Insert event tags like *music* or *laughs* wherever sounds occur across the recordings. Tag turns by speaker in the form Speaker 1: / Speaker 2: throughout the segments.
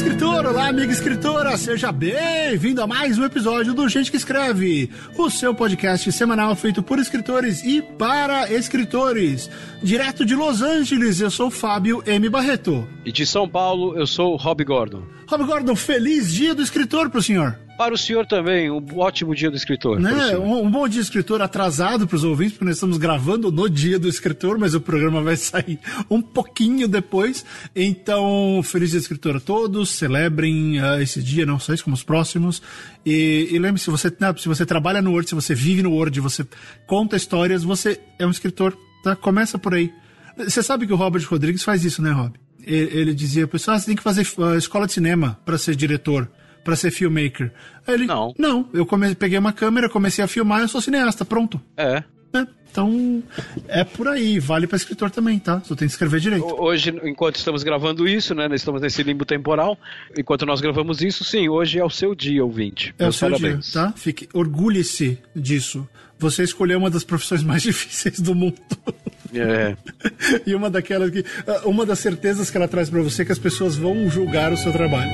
Speaker 1: escritor, olá amiga escritora, seja bem-vindo a mais um episódio do Gente que Escreve, o seu podcast semanal feito por escritores e para escritores. Direto de Los Angeles, eu sou Fábio M. Barreto.
Speaker 2: E de São Paulo, eu sou Rob Gordon.
Speaker 1: Rob Gordon, feliz dia do escritor pro senhor.
Speaker 2: Para o senhor também, um ótimo dia do escritor.
Speaker 1: Né? Um, um, bom dia do escritor atrasado para os ouvintes, porque nós estamos gravando no dia do escritor, mas o programa vai *laughs* sair um pouquinho depois. Então, feliz dia do escritor a todos, celebrem uh, esse dia, não só isso, como os próximos. E, e lembre-se, se você, se você trabalha no Word, se você vive no Word, você conta histórias, você é um escritor, tá? Começa por aí. Você sabe que o Robert Rodrigues faz isso, né, Rob? Ele, ele dizia, pessoal, ah, você tem que fazer uh, escola de cinema para ser diretor para ser filmmaker? Aí ele, não. Não, eu come, peguei uma câmera, comecei a filmar, eu sou cineasta, pronto.
Speaker 2: É.
Speaker 1: é. Então, é por aí, vale para escritor também, tá? Só tem que escrever direito.
Speaker 2: Hoje, enquanto estamos gravando isso, né? Estamos nesse limbo temporal. Enquanto nós gravamos isso, sim, hoje é o seu dia, ouvinte.
Speaker 1: É Meus o seu parabéns. dia, tá? Fique, orgulhe-se disso. Você escolheu uma das profissões *laughs* mais difíceis do mundo.
Speaker 2: É. *laughs*
Speaker 1: e uma daquelas que. Uma das certezas que ela traz para você é que as pessoas vão julgar o seu trabalho.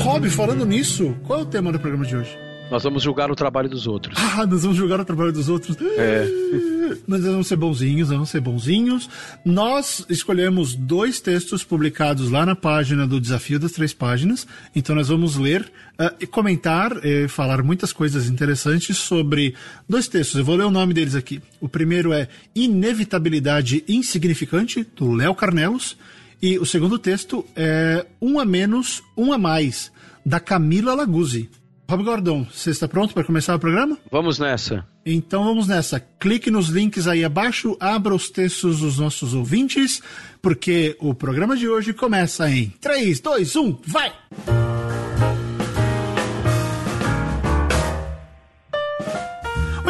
Speaker 1: Rob, falando nisso, qual é o tema do programa de hoje?
Speaker 2: Nós vamos julgar o trabalho dos outros.
Speaker 1: Ah, nós vamos julgar o trabalho dos outros.
Speaker 2: É. *laughs*
Speaker 1: Nós vamos ser bonzinhos, vamos ser bonzinhos. Nós escolhemos dois textos publicados lá na página do Desafio das Três Páginas. Então nós vamos ler uh, e comentar e falar muitas coisas interessantes sobre dois textos. Eu vou ler o nome deles aqui. O primeiro é Inevitabilidade Insignificante, do Léo Carnelos. E o segundo texto é Um a Menos, Um a Mais, da Camila Laguzzi. Rob Gordon, você está pronto para começar o programa?
Speaker 2: Vamos nessa.
Speaker 1: Então vamos nessa. Clique nos links aí abaixo, abra os textos dos nossos ouvintes, porque o programa de hoje começa em 3, 2, 1, vai!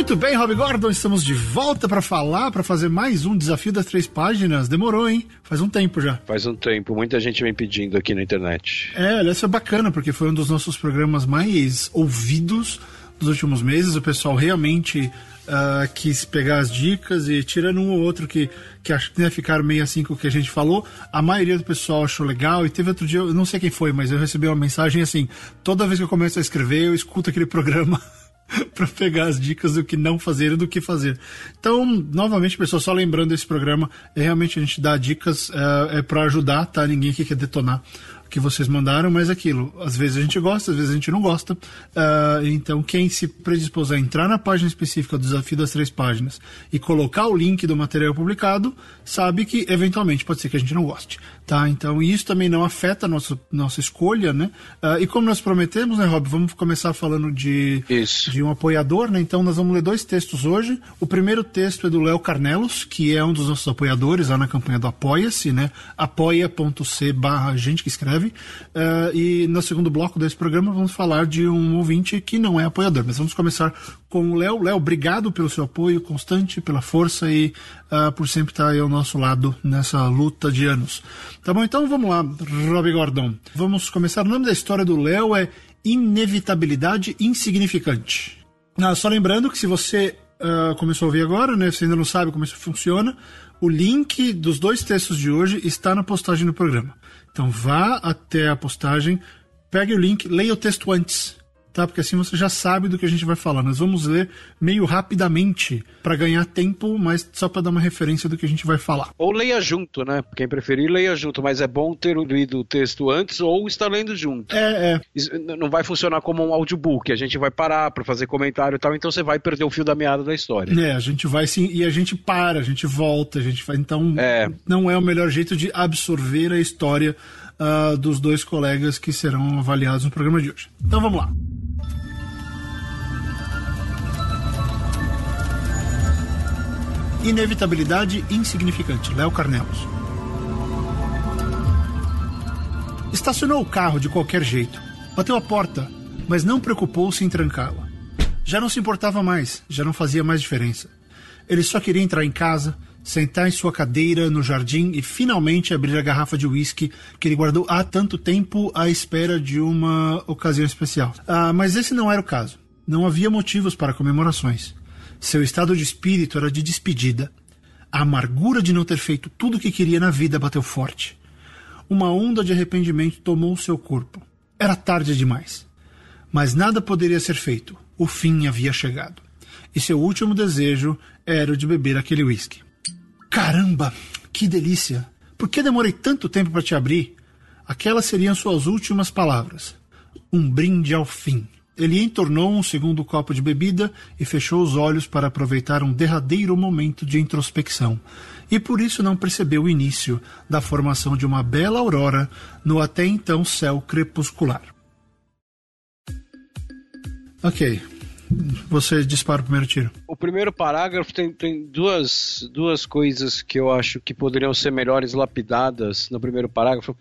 Speaker 1: Muito bem, Rob Gordon, estamos de volta para falar, para fazer mais um desafio das três páginas. Demorou, hein? Faz um tempo já.
Speaker 2: Faz um tempo, muita gente vem pedindo aqui na internet.
Speaker 1: É, aliás, foi bacana, porque foi um dos nossos programas mais ouvidos dos últimos meses. O pessoal realmente uh, quis pegar as dicas e tirando um ou outro que, que acho que ia ficar meio assim com o que a gente falou, a maioria do pessoal achou legal. E teve outro dia, eu não sei quem foi, mas eu recebi uma mensagem assim: toda vez que eu começo a escrever, eu escuto aquele programa. *laughs* *laughs* para pegar as dicas do que não fazer e do que fazer. Então, novamente, pessoal, só lembrando esse programa, é realmente a gente dá dicas é, é para ajudar, tá? Ninguém aqui quer detonar que vocês mandaram, mas aquilo, às vezes a gente gosta, às vezes a gente não gosta. Uh, então, quem se predispôs a entrar na página específica do Desafio das Três Páginas e colocar o link do material publicado, sabe que eventualmente pode ser que a gente não goste. Tá? Então, isso também não afeta a nossa, nossa escolha, né? Uh, e como nós prometemos, né, Rob, vamos começar falando de, de um apoiador, né? Então, nós vamos ler dois textos hoje. O primeiro texto é do Léo Carnelos, que é um dos nossos apoiadores lá na campanha do Apoia-se, né? apoia.c barra gente que escreve Uh, e no segundo bloco desse programa vamos falar de um ouvinte que não é apoiador. Mas vamos começar com o Léo. Léo, obrigado pelo seu apoio constante, pela força e uh, por sempre estar aí ao nosso lado nessa luta de anos. Tá bom, então vamos lá, Rob Gordon. Vamos começar. O nome da história do Léo é Inevitabilidade Insignificante. Ah, só lembrando que se você uh, começou a ouvir agora, né? Você ainda não sabe como isso funciona. O link dos dois textos de hoje está na postagem do programa. Então vá até a postagem, pegue o link, leia o texto antes tá? Porque assim você já sabe do que a gente vai falar. Nós vamos ler meio rapidamente para ganhar tempo, mas só para dar uma referência do que a gente vai falar.
Speaker 2: Ou leia junto, né? Quem preferir, leia junto, mas é bom ter lido o texto antes ou estar lendo junto.
Speaker 1: É, é.
Speaker 2: Isso não vai funcionar como um audiobook, a gente vai parar para fazer comentário e tal, então você vai perder o fio da meada da história.
Speaker 1: É, a gente vai sim, e a gente para, a gente volta, a gente vai. Então, é. não é o melhor jeito de absorver a história uh, dos dois colegas que serão avaliados no programa de hoje. Então vamos lá. Inevitabilidade insignificante. Léo Carnelos. Estacionou o carro de qualquer jeito. Bateu a porta, mas não preocupou-se em trancá-la. Já não se importava mais, já não fazia mais diferença. Ele só queria entrar em casa, sentar em sua cadeira no jardim e finalmente abrir a garrafa de uísque que ele guardou há tanto tempo à espera de uma ocasião especial. Ah, mas esse não era o caso. Não havia motivos para comemorações. Seu estado de espírito era de despedida. A amargura de não ter feito tudo o que queria na vida bateu forte. uma onda de arrependimento tomou seu corpo. Era tarde demais. Mas nada poderia ser feito. O fim havia chegado. E seu último desejo era o de beber aquele uísque. Caramba, que delícia! Por que demorei tanto tempo para te abrir? Aquelas seriam suas últimas palavras. Um brinde ao fim. Ele entornou um segundo copo de bebida e fechou os olhos para aproveitar um derradeiro momento de introspecção. E por isso não percebeu o início da formação de uma bela aurora no até então céu crepuscular. Ok. Você dispara o primeiro tiro.
Speaker 2: O primeiro parágrafo tem, tem duas, duas coisas que eu acho que poderiam ser melhores lapidadas no primeiro parágrafo.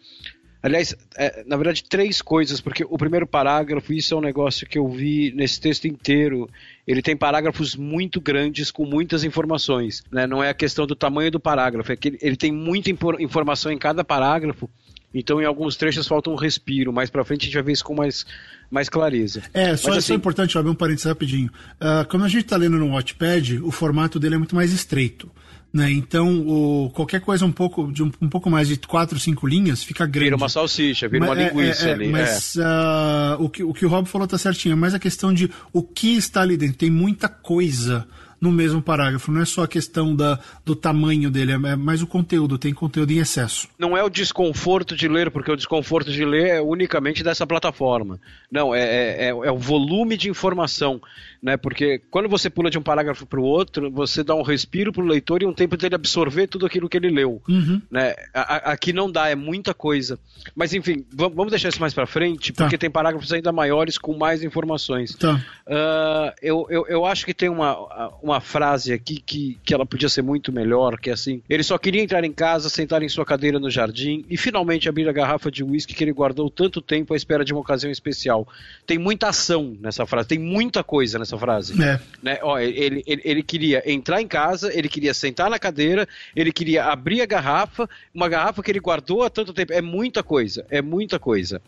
Speaker 2: Aliás, é, na verdade, três coisas, porque o primeiro parágrafo, isso é um negócio que eu vi nesse texto inteiro. Ele tem parágrafos muito grandes com muitas informações. Né? Não é a questão do tamanho do parágrafo, é que ele, ele tem muita informação em cada parágrafo. Então, em alguns trechos falta um respiro. Mais para frente a gente vai ver isso com mais, mais clareza.
Speaker 1: É, só, Mas, assim, é importante abrir um parênteses rapidinho. Uh, quando a gente está lendo no Watchpad, o formato dele é muito mais estreito. Né? Então, o, qualquer coisa um pouco, de um, um, pouco mais de quatro, cinco linhas fica grande.
Speaker 2: Vira uma salsicha, vira mas, uma é, linguiça é, é, ali.
Speaker 1: Mas uh, o, que, o que o Rob falou está certinho, é mais a questão de o que está ali dentro. Tem muita coisa no mesmo parágrafo. Não é só a questão da, do tamanho dele, é mais o conteúdo, tem conteúdo em excesso.
Speaker 2: Não é o desconforto de ler, porque o desconforto de ler é unicamente dessa plataforma. Não, é, é, é, é o volume de informação. Né? Porque quando você pula de um parágrafo para o outro, você dá um respiro para o leitor e um tempo dele absorver tudo aquilo que ele leu. Uhum. Né? A, aqui não dá, é muita coisa. Mas enfim, vamos deixar isso mais para frente, porque tá. tem parágrafos ainda maiores com mais informações. Tá. Uh, eu, eu, eu acho que tem uma, uma frase aqui que, que ela podia ser muito melhor, que é assim: ele só queria entrar em casa, sentar em sua cadeira no jardim e finalmente abrir a garrafa de uísque que ele guardou tanto tempo à espera de uma ocasião especial. Tem muita ação nessa frase, tem muita coisa nessa essa frase. É. Né? Ó, ele, ele, ele queria entrar em casa, ele queria sentar na cadeira, ele queria abrir a garrafa, uma garrafa que ele guardou há tanto tempo. É muita coisa, é muita coisa.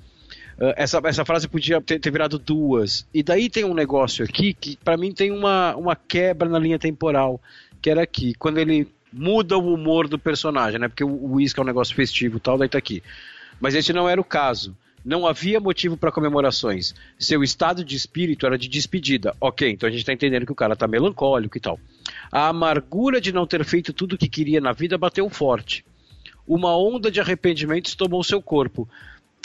Speaker 2: Uh, essa, essa frase podia ter, ter, virado duas. E daí tem um negócio aqui que, para mim, tem uma, uma quebra na linha temporal, que era aqui, quando ele muda o humor do personagem, né? Porque o uísque é um negócio festivo tal, daí tá aqui. Mas esse não era o caso. Não havia motivo para comemorações. Seu estado de espírito era de despedida. Ok, então a gente está entendendo que o cara está melancólico e tal. A amargura de não ter feito tudo o que queria na vida bateu forte. Uma onda de arrependimentos tomou seu corpo.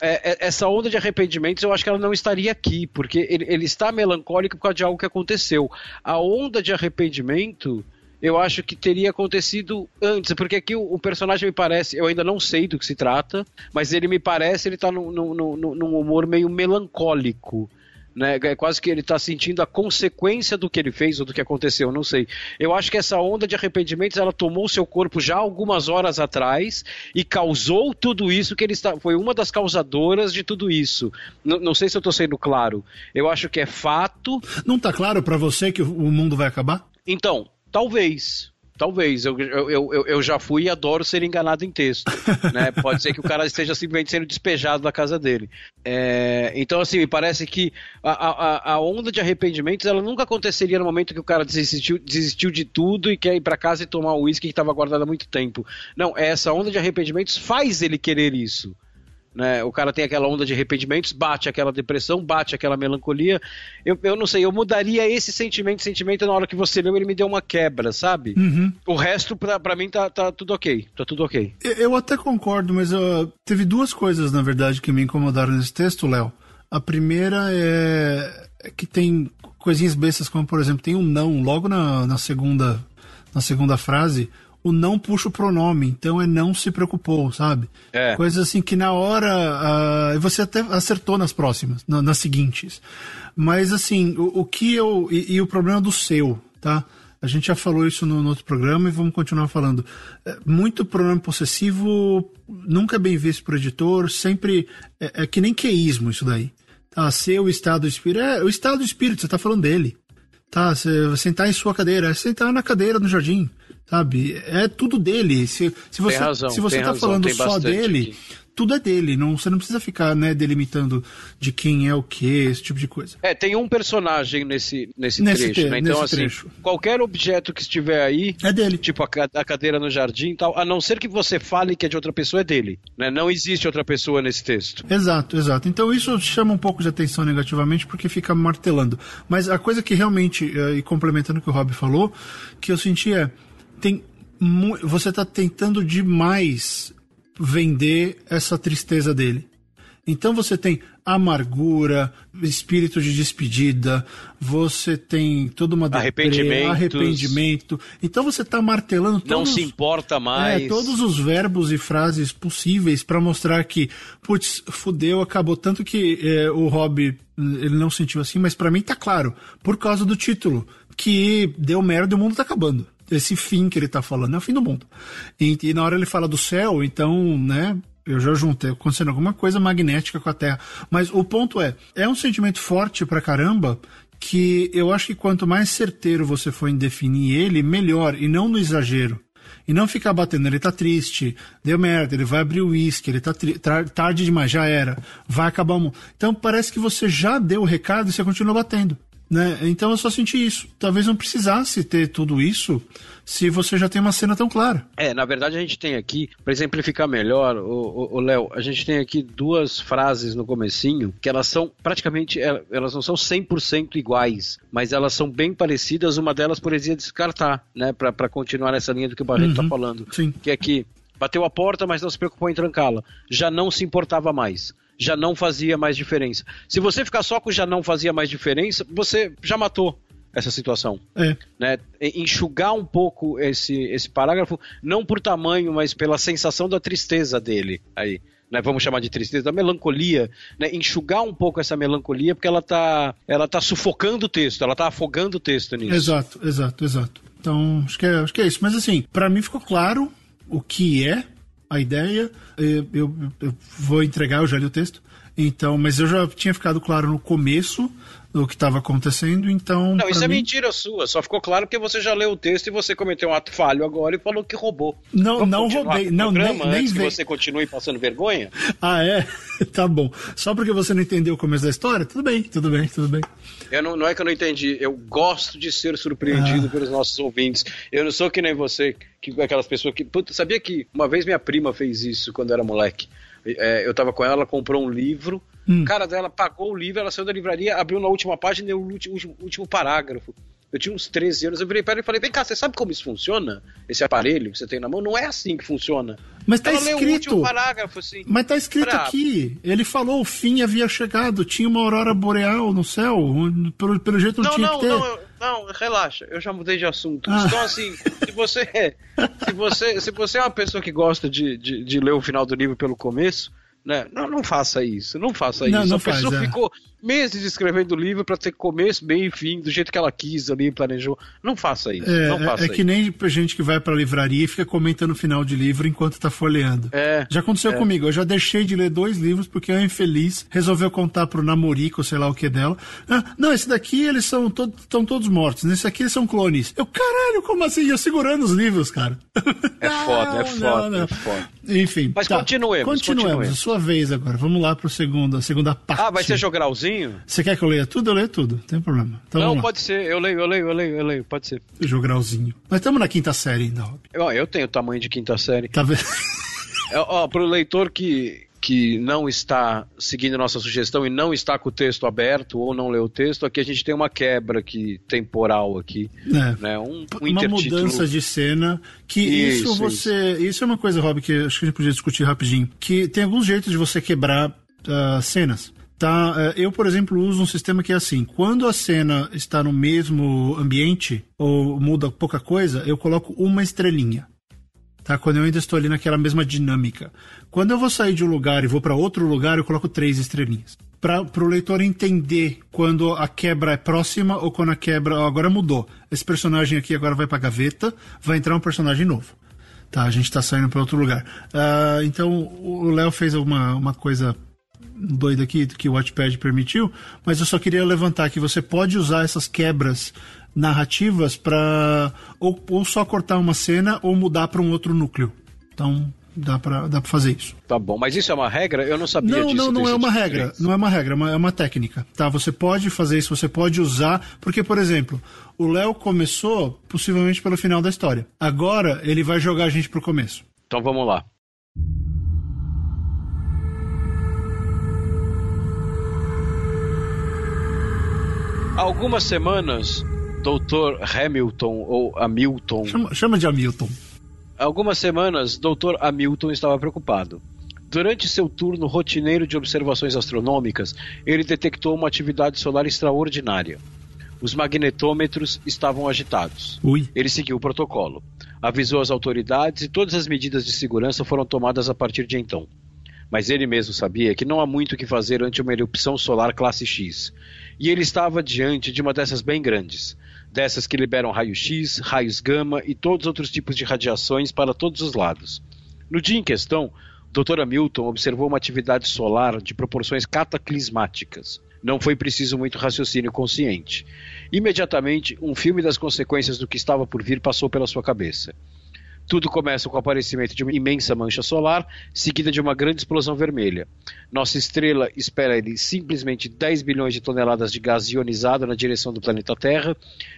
Speaker 2: É, é, essa onda de arrependimentos eu acho que ela não estaria aqui, porque ele, ele está melancólico por causa de algo que aconteceu. A onda de arrependimento eu acho que teria acontecido antes, porque aqui o, o, personagem me parece, eu ainda não sei do que se trata, mas ele me parece, ele tá num, num, num, humor meio melancólico. Né? É quase que ele está sentindo a consequência do que ele fez ou do que aconteceu, não sei. Eu acho que essa onda de arrependimentos ela tomou seu corpo já algumas horas atrás e causou tudo isso que ele está. Foi uma das causadoras de tudo isso. N não sei se eu estou sendo claro. Eu acho que é fato.
Speaker 1: Não está claro para você que o mundo vai acabar?
Speaker 2: Então, Talvez. Talvez, eu, eu, eu, eu, já fui e adoro ser enganado em texto. *laughs* Né? Pode ser que o cara esteja simplesmente sendo despejado da casa dele. É, então, assim, me parece que a, a, a, onda de arrependimentos ela nunca aconteceria no momento que o cara desistiu, desistiu de tudo e quer ir para casa e tomar o uísque que estava guardado há muito tempo. Não, essa onda de arrependimentos faz ele querer isso. Né? O cara tem aquela onda de arrependimentos, bate aquela depressão, bate aquela melancolia. Eu, eu não sei, eu mudaria esse sentimento, sentimento na hora que você leu, ele me deu uma quebra, sabe? Uhum. O resto, pra, pra mim, tá, tá tudo ok. Tá tudo ok.
Speaker 1: Eu até concordo, mas uh, teve duas coisas, na verdade, que me incomodaram nesse texto, Léo. A primeira é, é que tem coisinhas bestas, como por exemplo, tem um não logo na, na segunda na segunda frase o não puxa o pronome, então é não se preocupou, sabe? É. Coisas assim que na hora. Uh, você até acertou nas próximas, na, nas seguintes. Mas assim, o, o que eu. E, e, o problema do seu, tá? A gente já falou isso no, no outro programa e vamos continuar falando. É, muito pronome possessivo nunca é bem visto por editor, sempre. É, é que nem queísmo isso daí. Tá? Seu estado do espírito. É o estado do espírito, você tá falando dele. Tá? Você sentar em sua cadeira, é sentar na cadeira no jardim sabe? É tudo dele. Se, se você, razão, se você tá falando só dele, aqui. tudo é dele. Não, você não precisa ficar né, delimitando de quem é o que, esse tipo de coisa.
Speaker 2: É, tem um personagem nesse, nesse, nesse trecho, né? Então, assim, trecho. qualquer objeto que estiver aí.
Speaker 1: É dele.
Speaker 2: Tipo a, a, cadeira no jardim e tal, a não ser que você fale que é de outra pessoa, é dele. Né? Não existe outra pessoa nesse texto.
Speaker 1: Exato, exato. Então isso chama um pouco de atenção negativamente porque fica martelando. Mas a coisa que realmente, eh, e complementando o que o Rob falou, que eu senti é. Tem você está tentando demais vender essa tristeza dele. Então você tem amargura, espírito de despedida, você tem toda uma
Speaker 2: arrependimento,
Speaker 1: arrependimento. Então você está martelando todos,
Speaker 2: não se importa mais.
Speaker 1: É, todos os verbos e frases possíveis para mostrar que, putz, fudeu, acabou tanto que é, o Rob ele não sentiu assim, mas para mim tá claro, por causa do título, que deu merda e o mundo tá acabando esse fim que ele está falando, é o fim do mundo. E, e, na hora ele fala do céu, então, né, eu já juntei, acontecendo alguma coisa magnética com a Terra. Mas o ponto é, é um sentimento forte pra caramba que eu acho que quanto mais certeiro você for em definir ele, melhor, e não no exagero. E não ficar batendo, ele tá triste, deu merda, ele vai abrir o uísque, ele tá tarde demais, já era, vai acabar o mundo. Então parece que você já deu o recado e você continua batendo. Né? Então eu só senti isso. Talvez não precisasse ter tudo isso se você já tem uma cena tão clara.
Speaker 2: É, na verdade a gente tem aqui, para exemplificar melhor, o Léo, a gente tem aqui duas frases no comecinho que elas são praticamente, é, elas não são 100% iguais, mas elas são bem parecidas, uma delas por exemplo descartar, né, para continuar nessa linha do que o Barreto está uhum, falando.
Speaker 1: Sim.
Speaker 2: Que é que bateu a porta, mas não se preocupou em trancá-la. Já não se importava mais já não fazia mais diferença. Se você ficar só com já não fazia mais diferença, você já matou essa situação.
Speaker 1: É.
Speaker 2: Né? Enxugar um pouco esse, esse parágrafo, não por tamanho, mas pela sensação da tristeza dele aí. Né, vamos chamar de tristeza, da melancolia, né, enxugar um pouco essa melancolia, porque ela está ela tá sufocando o texto, ela está afogando o texto nisso.
Speaker 1: Exato, exato, exato. Então, acho que é, acho que é isso. Mas assim, para mim ficou claro o que é a ideia. Eu, eu, vou entregar, eu já li o texto. Então, mas eu já tinha ficado claro no começo do que estava acontecendo, então.
Speaker 2: Não, isso é mim... é mentira sua. Só ficou claro que você já leu o texto e você cometeu um ato falho agora e falou que roubou.
Speaker 1: Não, Vamos não roubei. Não, nem, nem
Speaker 2: antes que você continue passando vergonha?
Speaker 1: Ah, é? *laughs* tá bom. Só porque você não entendeu o começo da história? Tudo bem, tudo bem, tudo bem.
Speaker 2: Eu não, não é que eu não entendi. Eu gosto de ser surpreendido ah. pelos nossos ouvintes. Eu não sou que nem você, que aquelas pessoas que. Puta, sabia que uma vez minha prima fez isso quando era moleque? É, eu tava com ela, ela comprou um livro. Hum. O cara dela pagou o livro, ela saiu da livraria, abriu na última página e deu o último, último parágrafo. Eu tinha uns 13 anos, eu virei para ele e falei: Vem cá, você sabe como isso funciona? Esse aparelho que você tem na mão? Não é assim que funciona.
Speaker 1: Mas tá Ela escrito.
Speaker 2: parágrafo, assim.
Speaker 1: Mas tá escrito aqui. Ele falou: o fim havia chegado, tinha uma aurora boreal no céu. Pelo, pelo jeito não, não tinha
Speaker 2: não,
Speaker 1: que ter.
Speaker 2: Não, não, relaxa, eu já mudei de assunto. Ah. Então, assim, se você, se você, se você é uma pessoa que gosta de, de, de ler o final do livro pelo começo, né? Não, não faça isso, não faça
Speaker 1: não,
Speaker 2: isso.
Speaker 1: Não
Speaker 2: a
Speaker 1: faz,
Speaker 2: pessoa
Speaker 1: é.
Speaker 2: ficou meses escrevendo o livro para ter começo, meio e fim, do jeito que ela quis ali, planejou. Não faça isso.
Speaker 1: É,
Speaker 2: não faça
Speaker 1: é, é que nem gente que vai para livraria e fica comentando o final de livro enquanto tá folheando.
Speaker 2: É,
Speaker 1: já aconteceu
Speaker 2: é.
Speaker 1: comigo. Eu já deixei de ler dois livros porque a infeliz resolveu contar pro namorico, sei lá o que dela. Ah, não, esse daqui eles são to estão todos mortos. Nesse aqui eles são clones. Eu, caralho, como assim? Eu segurando os livros, cara.
Speaker 2: É foda, é *laughs* foda, não. é foda.
Speaker 1: Enfim.
Speaker 2: Mas tá. continuemos,
Speaker 1: continuemos.
Speaker 2: Continuemos.
Speaker 1: Sua vez agora. Vamos lá pro segundo, a segunda parte.
Speaker 2: Ah, vai ser jogralzinho?
Speaker 1: Você quer que eu leia tudo? Eu leio tudo, não tem problema. Então,
Speaker 2: não, pode ser. Eu leio, eu leio, eu leio, eu leio. Pode ser.
Speaker 1: Jogralzinho. Mas estamos na quinta série ainda, Rob.
Speaker 2: Eu, eu tenho tamanho de quinta série.
Speaker 1: Tá vendo?
Speaker 2: É, ó, pro leitor que, que não está seguindo nossa sugestão e não está com o texto aberto ou não leu o texto, aqui a gente tem uma quebra aqui, temporal aqui.
Speaker 1: É.
Speaker 2: Né? Um, um
Speaker 1: uma mudança de cena que isso, isso você. Isso. isso. é uma coisa, Rob, que acho que a gente podia discutir rapidinho. Que tem alguns jeitos de você quebrar uh, cenas. Tá, eu, por exemplo, uso um sistema que é assim: quando a cena está no mesmo ambiente ou muda pouca coisa, eu coloco uma estrelinha. Tá? Quando eu ainda estou ali naquela mesma dinâmica. Quando eu vou sair de um lugar e vou para outro lugar, eu coloco três estrelinhas. Para o leitor entender quando a quebra é próxima ou quando a quebra agora mudou. Esse personagem aqui agora vai para gaveta, vai entrar um personagem novo. Tá, a gente está saindo para outro lugar. Uh, então o Léo fez uma, uma coisa doida aqui que o Watchpad permitiu, mas eu só queria levantar que você pode usar essas quebras narrativas para ou, ou, só cortar uma cena ou mudar para um outro núcleo. Então Dá pra, dá pra fazer isso.
Speaker 2: Tá bom, mas isso é uma regra? Eu não sabia
Speaker 1: não,
Speaker 2: disso.
Speaker 1: Não, não é uma
Speaker 2: tipo
Speaker 1: regra. Não é uma regra, é uma, é uma técnica. Tá? Você pode fazer isso, você pode usar. Porque, por exemplo, o Léo começou possivelmente pelo final da história. Agora ele vai jogar a gente pro começo.
Speaker 2: Então vamos lá. Há algumas semanas, Dr. Hamilton ou Hamilton.
Speaker 1: Chama, chama de Hamilton.
Speaker 2: Algumas semanas, Dr. Hamilton estava preocupado. Durante seu turno rotineiro de observações astronômicas, ele detectou uma atividade solar extraordinária. Os magnetômetros estavam agitados.
Speaker 1: Ui.
Speaker 2: Ele seguiu o protocolo, avisou as autoridades e todas as medidas de segurança foram tomadas a partir de então. Mas ele mesmo sabia que não há muito o que fazer ante uma erupção solar classe X e ele estava diante de uma dessas bem grandes, dessas que liberam raio-x, raios gama e todos os outros tipos de radiações para todos os lados. No dia em questão, Dr. Hamilton observou uma atividade solar de proporções cataclismáticas. Não foi preciso muito raciocínio consciente. Imediatamente, um filme das consequências do que estava por vir passou pela sua cabeça. Tudo começa com o aparecimento de uma imensa mancha solar, seguida de uma grande explosão vermelha. Nossa estrela espera ele simplesmente 10 bilhões de toneladas de gás ionizado na direção do planeta Terra,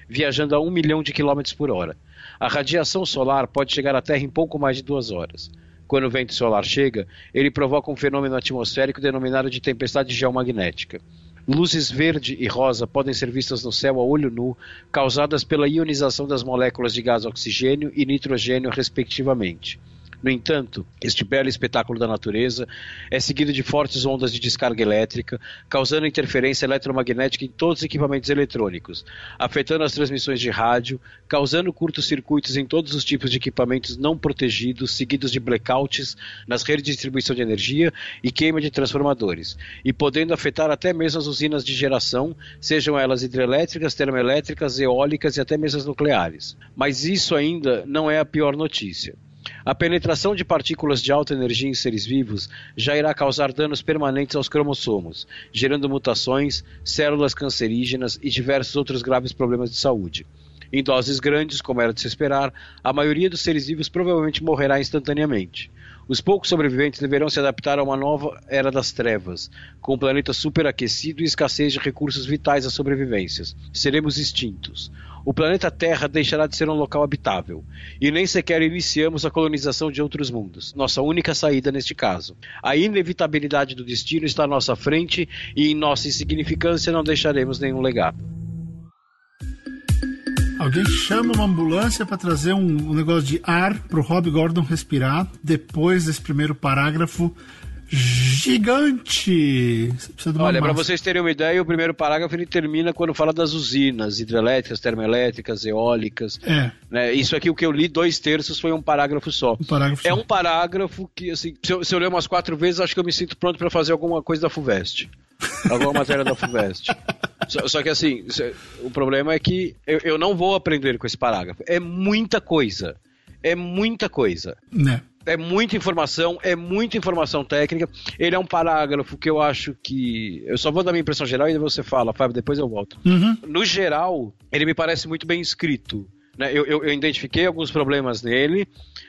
Speaker 2: viajando a 1 milhão de quilômetros por hora. A radiação solar pode chegar à Terra em pouco mais de duas horas. Quando o vento solar chega, ele provoca um fenômeno atmosférico denominado de tempestade geomagnética. Luzes verde e rosa podem ser vistas no céu a olho nu, causadas pela ionização das moléculas de gás oxigênio e nitrogênio, respectivamente. No entanto, este belo espetáculo da natureza é seguido de fortes ondas de descarga elétrica, causando interferência eletromagnética em todos os equipamentos eletrônicos, afetando as transmissões de rádio, causando curtos-circuitos em todos os tipos de equipamentos não protegidos, seguidos de blackouts nas redes de distribuição de energia e queima de transformadores, e podendo afetar até mesmo as usinas de geração, sejam elas hidrelétricas, termoelétricas, eólicas e até mesmo as nucleares. Mas isso ainda não é a pior notícia. A penetração de partículas de alta energia em seres vivos já irá causar danos permanentes aos cromossomos, gerando mutações, células cancerígenas e diversos outros graves problemas de saúde. Em doses grandes, como era de se esperar, a maioria dos seres vivos provavelmente morrerá instantaneamente. Os poucos sobreviventes deverão se adaptar a uma nova era das trevas, com um planeta superaquecido e escassez de recursos vitais à sobrevivência. Seremos extintos. O planeta Terra deixará de ser um local habitável, e nem sequer iniciamos a colonização de outros mundos, nossa única saída neste caso. A inevitabilidade do destino está à nossa frente e em nossa insignificância não deixaremos nenhum legado.
Speaker 1: Alguém chama uma ambulância para trazer um, um, negócio de ar pro Rob Gordon respirar depois desse primeiro parágrafo gigante.
Speaker 2: Olha, para vocês terem uma ideia, o primeiro parágrafo ele termina quando fala das usinas hidrelétricas, termoelétricas, eólicas.
Speaker 1: É.
Speaker 2: Né? Isso aqui, o que eu li, dois terços, foi um parágrafo só.
Speaker 1: Um parágrafo
Speaker 2: é
Speaker 1: só.
Speaker 2: um parágrafo que, assim, se eu, se eu ler umas quatro vezes, acho que eu me sinto pronto para fazer alguma coisa da FUVEST. alguma matéria da FUVEST. *laughs* Só, só, que assim, o problema é que eu, eu não vou aprender com esse parágrafo. É muita coisa. É muita coisa.
Speaker 1: Né?
Speaker 2: É muita informação, é muita informação técnica. Ele é um parágrafo que eu acho que. Eu só vou dar minha impressão geral e você fala, Fábio, depois eu volto.
Speaker 1: Uhum.
Speaker 2: No geral, ele me parece muito bem escrito. Né? Eu, eu, eu identifiquei alguns problemas nele,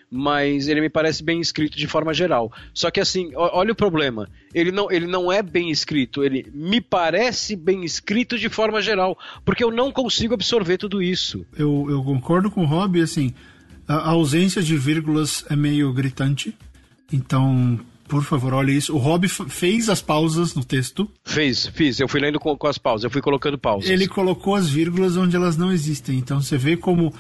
Speaker 2: mas ele me parece bem escrito de forma geral. Só que assim, olha o problema. Ele não, ele não é bem escrito, ele me parece bem escrito de forma geral, porque eu não consigo absorver tudo isso.
Speaker 1: Eu, eu concordo com o Rob, assim, a ausência de vírgulas é meio gritante. Então, por favor, olhe isso. O Rob fez as pausas no texto.
Speaker 2: Fez, fiz. Eu fui lendo com, com, as pausas, eu fui colocando pausas.
Speaker 1: Ele colocou as vírgulas onde elas não existem. Então você vê como uh,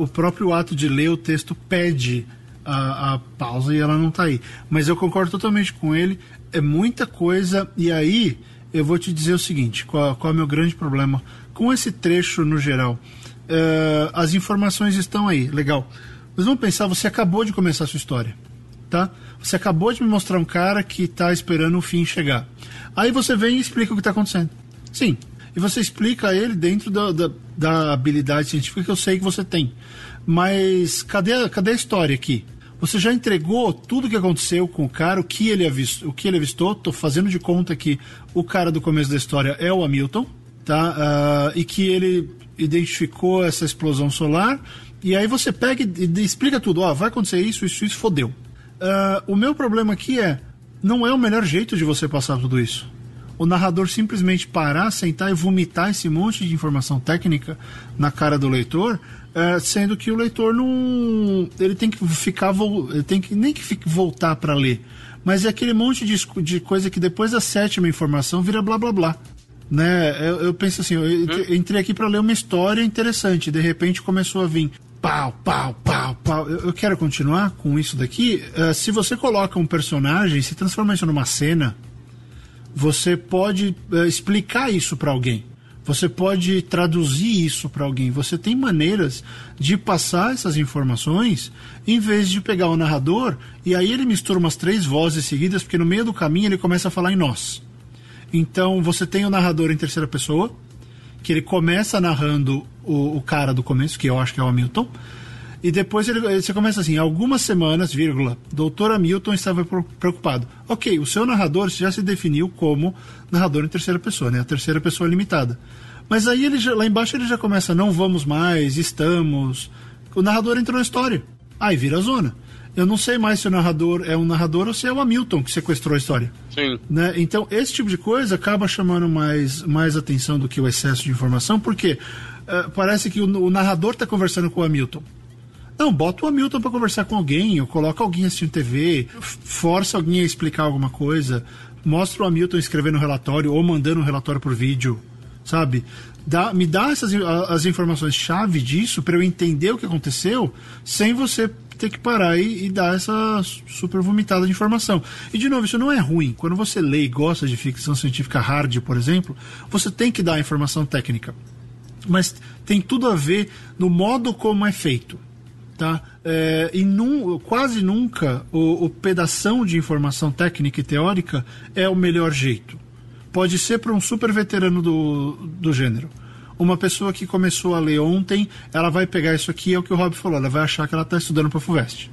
Speaker 1: o próprio ato de ler o texto pede a, a pausa e ela não está aí. Mas eu concordo totalmente com ele. É muita coisa. E aí eu vou te dizer o seguinte: qual, qual é o meu grande problema com esse trecho no geral? Uh, as informações estão aí, legal. Mas vamos pensar, você acabou de começar a sua história, tá? Você acabou de me mostrar um cara que está esperando o fim chegar. Aí você vem e explica o que está acontecendo. Sim. E você explica ele dentro da, da, da, habilidade científica que eu sei que você tem. Mas cadê a, cadê a história aqui? Você já entregou tudo o que aconteceu com o cara, o que ele avistou, o que ele avistou. Tô fazendo de conta que o cara do começo da história é o Hamilton, tá? Uh, e que ele identificou essa explosão solar. E aí você pega e, e explica tudo. Ó, vai acontecer isso, isso, isso, fodeu. Uh, o meu problema aqui é, não é o melhor jeito de você passar tudo isso. O narrador simplesmente parar, sentar e vomitar esse monte de informação técnica na cara do leitor, uh, sendo que o leitor não. Ele tem que ficar. Ele tem que nem que fique voltar para ler. Mas é aquele monte de, de coisa que depois da sétima informação vira blá blá blá né? Eu, eu, penso assim, eu entrei aqui para ler uma história interessante, de repente começou a vir pau, pau, pau, pau. Eu, eu quero continuar com isso daqui. Uh, se você coloca um personagem, se transforma isso numa cena, você pode uh, explicar isso para alguém. Você pode traduzir isso para alguém. Você tem maneiras de passar essas informações em vez de pegar o narrador e aí ele mistura umas três vozes seguidas, porque no meio do caminho ele começa a falar em nós. Então você tem o narrador em terceira pessoa, que ele começa narrando o, o cara do começo, que eu acho que é o Hamilton. E depois ele, você começa assim, algumas semanas, vírgula, doutor Hamilton estava preocupado. Ok, o seu narrador já se definiu como narrador em terceira pessoa, né? A terceira pessoa limitada. Mas aí ele já, lá embaixo ele já começa, não vamos mais, estamos. O narrador entrou na história. Aí vira a zona eu não sei mais se o narrador é um narrador ou se é o Hamilton que sequestrou a história.
Speaker 2: Sim.
Speaker 1: Né? Então, esse tipo de coisa acaba chamando mais, mais atenção do que o excesso de informação, porque uh, parece que o, o narrador está conversando com o Hamilton. Não, bota o Hamilton para conversar com alguém, ou coloca alguém assistindo TV, força alguém a explicar alguma coisa, mostra o Hamilton escrevendo um relatório ou mandando um relatório por vídeo, sabe? Dá, me dá essas as informações chave disso para eu entender o que aconteceu, sem você ter que parar e, e, dar essa super vomitada de informação. E de novo, isso não é ruim. Quando você lê e gosta de ficção científica hard, por exemplo, você tem que dar a informação técnica. Mas tem tudo a ver no modo como é feito. Tá? É, e num, quase nunca o, o pedação de informação técnica e teórica é o melhor jeito. Pode ser para um super veterano do, do gênero uma pessoa que começou a ler ontem, ela vai pegar isso aqui, é o que o Rob falou, ela vai achar que ela está estudando para a FUVEST.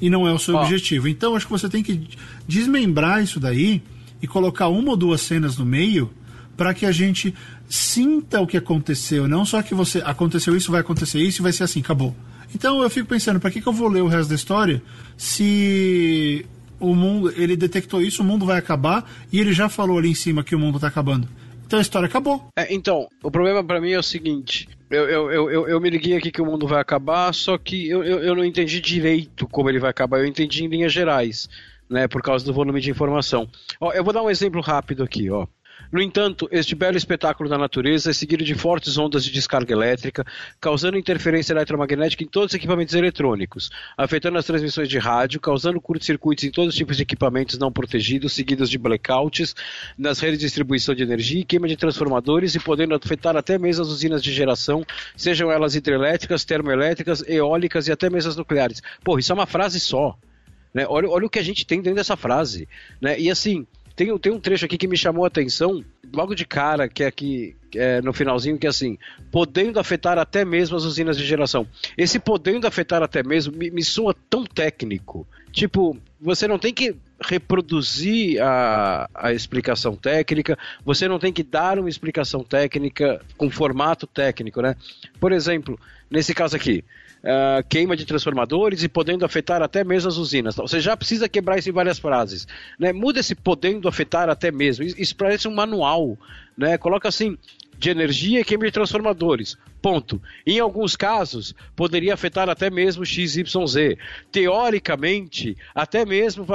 Speaker 1: E não é o seu oh. objetivo. Então, acho que você tem que desmembrar isso daí e colocar uma ou duas cenas no meio para que a gente sinta o que aconteceu, não só que você aconteceu isso, vai acontecer isso e vai ser assim, acabou. Então eu fico pensando, para que, que eu vou ler o resto da história se o mundo, ele detectou isso, o mundo vai acabar e ele já falou ali em cima que o mundo está acabando. Então a história acabou.
Speaker 2: É, então, o problema para mim é o seguinte: eu, eu, eu, eu, me liguei aqui que o mundo vai acabar, só que eu, eu, eu não entendi direito como ele vai acabar. Eu entendi em linhas gerais, né? Por causa do volume de informação. Ó, eu vou dar um exemplo rápido aqui, ó. No entanto, este belo espetáculo da natureza é seguido de fortes ondas de descarga elétrica, causando interferência eletromagnética em todos os equipamentos eletrônicos, afetando as transmissões de rádio, causando curtos-circuitos em todos os tipos de equipamentos não protegidos, seguidos de blackouts nas redes de distribuição de energia e queima de transformadores e podendo afetar até mesmo as usinas de geração, sejam elas hidrelétricas, termoelétricas, eólicas e até mesmo as nucleares. Pô, isso é uma frase só. Né? Olha, olha o que a gente tem dentro dessa frase. Né? E assim, tem, tem um trecho aqui que me chamou a atenção, logo de cara, que é aqui é, no finalzinho, que é assim: podendo afetar até mesmo as usinas de geração. Esse podendo afetar até mesmo me, me soa tão técnico. Tipo, você não tem que reproduzir a, a explicação técnica, você não tem que dar uma explicação técnica com formato técnico, né? Por exemplo, nesse caso aqui, uh, queima de transformadores e podendo afetar até mesmo as usinas. Você já precisa quebrar isso em várias frases. Né? Muda esse podendo afetar até mesmo. Isso parece um manual. Né? Coloca assim, de energia e queima de transformadores. Ponto. Em alguns casos, poderia afetar até mesmo XYZ. Teoricamente, até mesmo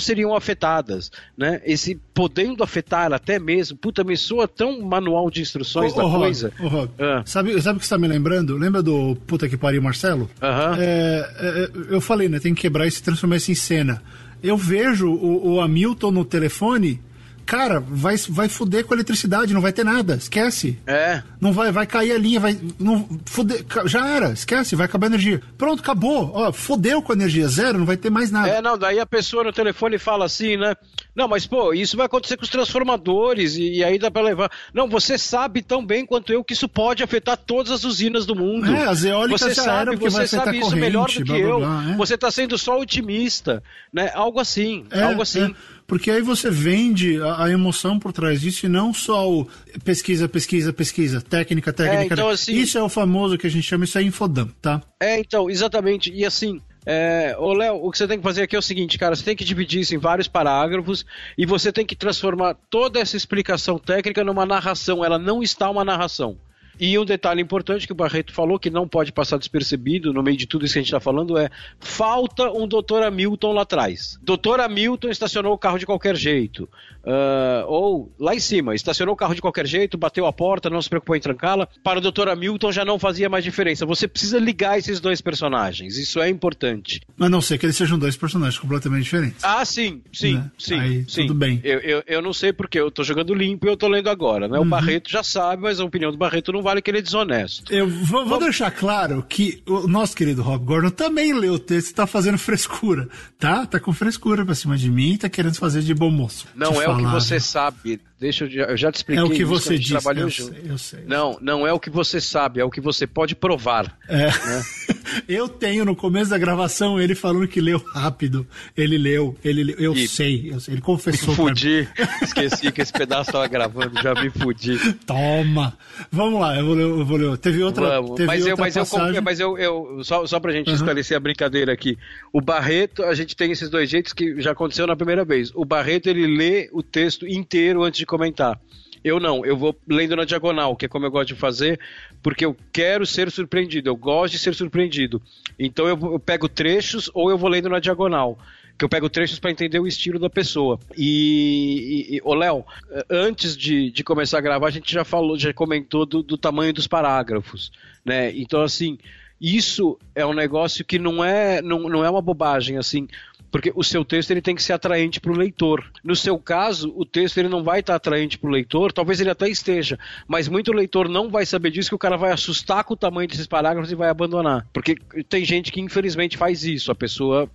Speaker 2: seriam afetadas. Né? Esse podendo afetar até mesmo, puta, me soa tão manual de instruções da coisa.
Speaker 1: Ah. sabe, sabe o que está me lembrando? Lembra do puta que pariu Marcelo?
Speaker 2: Uh -huh.
Speaker 1: é, é, eu falei, né? Tem que quebrar isso e transformar isso em cena. Eu vejo o, o Hamilton no telefone cara, vai, vai fuder com a eletricidade, não vai ter nada, esquece.
Speaker 2: É.
Speaker 1: Não vai, vai cair a linha, vai. Não, fuder, já era, esquece, vai acabar a energia. Pronto, acabou. Ó, fodeu com a energia zero, não vai ter mais nada.
Speaker 2: É, não, daí a pessoa no telefone fala assim, né? Não, mas pô, isso vai acontecer com os transformadores e, e aí dá para levar. Não, você sabe tão bem quanto eu que isso pode afetar todas as usinas do mundo.
Speaker 1: É, as eólicas
Speaker 2: você sabe, você sabe isso
Speaker 1: corrente,
Speaker 2: melhor do que
Speaker 1: blá,
Speaker 2: eu.
Speaker 1: Blá, blá,
Speaker 2: é. Você tá sendo só otimista, né? Algo assim,
Speaker 1: é,
Speaker 2: algo assim.
Speaker 1: É. Porque aí você vende a, a, emoção por trás disso e não só o pesquisa, pesquisa, pesquisa, técnica, técnica. É, então, assim, isso é o famoso que a gente chama, isso é infodam, tá?
Speaker 2: É, então, exatamente. E assim, É, ô Léo, o que você tem que fazer aqui é o seguinte, cara, você tem que dividir isso em vários parágrafos e você tem que transformar toda essa explicação técnica numa narração. Ela não está uma narração. E um detalhe importante que o Barreto falou, que não pode passar despercebido no meio de tudo isso que a gente está falando, é falta um doutor Hamilton lá atrás. Doutor Hamilton estacionou o carro de qualquer jeito. Uh, ou lá em cima, estacionou o carro de qualquer jeito, bateu a porta, não se preocupou em trancá-la. Para o doutor Hamilton já não fazia mais diferença. Você precisa ligar esses dois personagens. Isso é importante.
Speaker 1: Mas não sei que eles sejam dois personagens completamente diferentes.
Speaker 2: Ah, sim, sim, né? sim.
Speaker 1: Aí,
Speaker 2: sim.
Speaker 1: tudo bem.
Speaker 2: Eu, eu, eu, não sei porque eu estou jogando limpo e eu estou lendo agora. Né? O uhum. Barreto já sabe, mas a opinião do Barreto não vale que ele é desonesto.
Speaker 1: Eu vou, vou deixar claro que o nosso querido Rob Gordon também leu o texto e está fazendo *laughs* frescura, tá? Tá com frescura pra cima de mim e tá querendo fazer de bom moço.
Speaker 2: Não é falar, o que você sabe. Deixa eu, eu já te expliquei.
Speaker 1: É o que você
Speaker 2: disse.
Speaker 1: Eu
Speaker 2: sei, eu sei, não, não é o que você sabe, é o que você pode provar.
Speaker 1: É. Né? *laughs* eu tenho no começo da gravação ele falando que leu rápido. Ele leu, ele leu, eu, e... sei, eu sei, ele confessou.
Speaker 2: Me fudi. Esqueci que esse pedaço estava gravando, já me fudi.
Speaker 1: Toma. Vamos lá, eu vou ler, eu vou ler. Teve outra.
Speaker 2: Vamos.
Speaker 1: Teve
Speaker 2: mas
Speaker 1: outra
Speaker 2: eu, mas
Speaker 1: passagem.
Speaker 2: eu, mas eu, eu só, só pra gente uhum. esclarecer a brincadeira aqui. O Barreto, a gente tem esses dois jeitos que já aconteceu na primeira vez. O Barreto ele lê o texto inteiro antes de comentar. Eu não, eu vou lendo na diagonal, que é como eu gosto de fazer, porque eu quero ser surpreendido, eu gosto de ser surpreendido. Então eu, eu pego trechos ou eu vou lendo na diagonal que eu pego trechos para entender o estilo da pessoa. E, ô Léo, antes de, de começar a gravar, a gente já falou, já comentou do, do tamanho dos parágrafos, né? Então, assim, isso é um negócio que não é, não, não é uma bobagem, assim porque o seu texto ele tem que ser atraente para o leitor. No seu caso, o texto ele não vai estar tá atraente para o leitor, talvez ele até esteja, mas muito leitor não vai saber disso que o cara vai assustar com o tamanho desses parágrafos e vai abandonar. Porque tem gente que infelizmente faz isso, a pessoa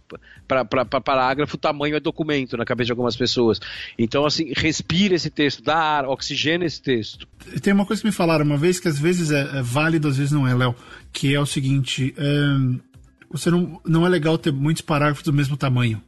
Speaker 2: para parágrafo, tamanho é documento na cabeça de algumas pessoas. Então assim, respira esse texto, dá ar, oxigena esse texto.
Speaker 1: Tem uma coisa que me falaram uma vez que às vezes é, é válido, às vezes não é, Léo, que é o seguinte, é você não, não é legal ter muitos parágrafos do mesmo tamanho.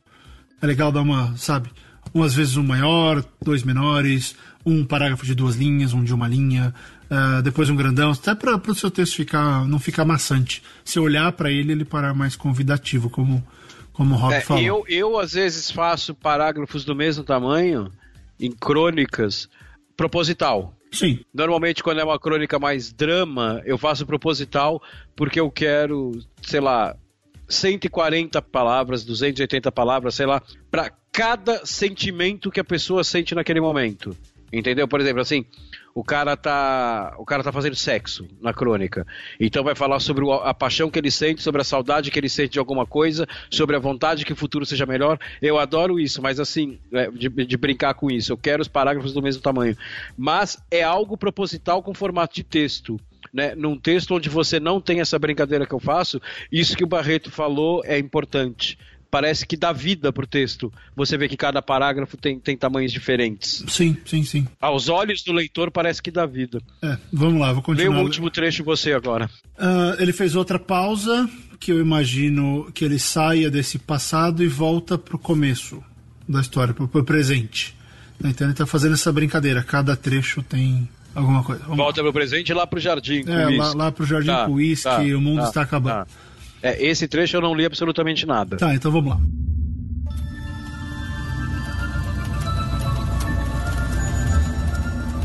Speaker 1: É legal dar uma, sabe, umas vezes um maior, dois menores, um parágrafo de duas linhas, um de uma linha, uh, depois um grandão, até para o seu texto ficar, não ficar maçante. Se olhar para ele, ele parar mais convidativo, como, como o Rob é, falou.
Speaker 2: Eu, eu, às vezes, faço parágrafos do mesmo tamanho em crônicas proposital.
Speaker 1: Sim.
Speaker 2: Normalmente, quando é uma crônica mais drama, eu faço proposital porque eu quero, sei lá, 140 palavras, 280 palavras, sei lá, para cada sentimento que a pessoa sente naquele momento. Entendeu? Por exemplo, assim, o cara tá, o cara tá fazendo sexo na crônica. Então vai falar sobre a paixão que ele sente, sobre a saudade que ele sente de alguma coisa, sobre a vontade que o futuro seja melhor. Eu adoro isso, mas assim, é, de, de brincar com isso. Eu quero os parágrafos do mesmo tamanho. Mas é algo proposital com formato de texto né, num texto onde você não tem essa brincadeira que eu faço, isso que o Barreto falou é importante parece que dá vida pro texto. Você vê que cada parágrafo tem, tem tamanhos diferentes.
Speaker 1: Sim, sim, sim.
Speaker 2: Aos olhos do leitor parece que dá vida.
Speaker 1: É, vamos lá, vou continuar.
Speaker 2: Lê o último trecho você agora.
Speaker 1: Uh, ele fez outra pausa, que eu imagino que ele saia desse passado e volta pro começo da história, pro, pro presente. Então ele está fazendo essa brincadeira. Cada trecho tem alguma coisa.
Speaker 2: Vamos Volta pro presente e lá pro jardim
Speaker 1: com é, lá, lá pro jardim tá, com uísque, tá, o mundo tá, está acabando. Tá.
Speaker 2: É, esse trecho eu não li absolutamente nada.
Speaker 1: Tá, então vamos lá.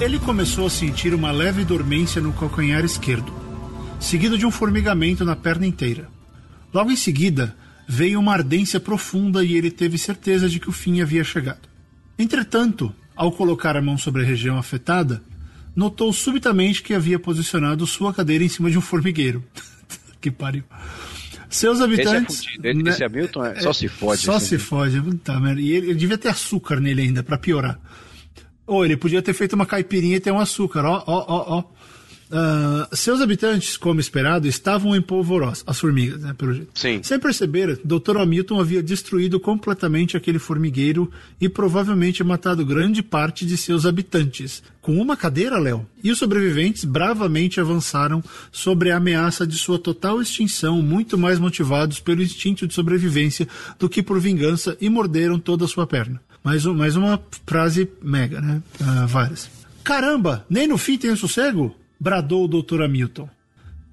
Speaker 1: Ele começou a sentir uma leve dormência no calcanhar esquerdo, seguido de um formigamento na perna inteira. Logo em seguida, veio uma ardência profunda e ele teve certeza de que o fim havia chegado. Entretanto, ao colocar a mão sobre a região afetada, notou subitamente que havia posicionado sua cadeira em cima de um formigueiro. *laughs* que pariu. Seus habitantes.
Speaker 2: Esse, é né, esse Hamilton é, só se fode.
Speaker 1: Só se fode. Tá, e ele, ele, devia ter açúcar nele ainda, para piorar. Ou ele podia ter feito uma caipirinha e ter um açúcar. Ó, ó, ó, ó. Uh, seus habitantes, como esperado, estavam em polvorosa, as formigas, né, pelo jeito.
Speaker 2: Sim.
Speaker 1: Sem perceber, Dr. Hamilton havia destruído completamente aquele formigueiro e provavelmente matado grande parte de seus habitantes. Com uma cadeira, Léo. E os sobreviventes bravamente avançaram sobre a ameaça de sua total extinção, muito mais motivados pelo instinto de sobrevivência do que por vingança, e morderam toda a sua perna. Mais, um, mais uma frase mega, né? Uh, várias. Caramba, nem no fim tem sossego? Bradou o doutor Hamilton.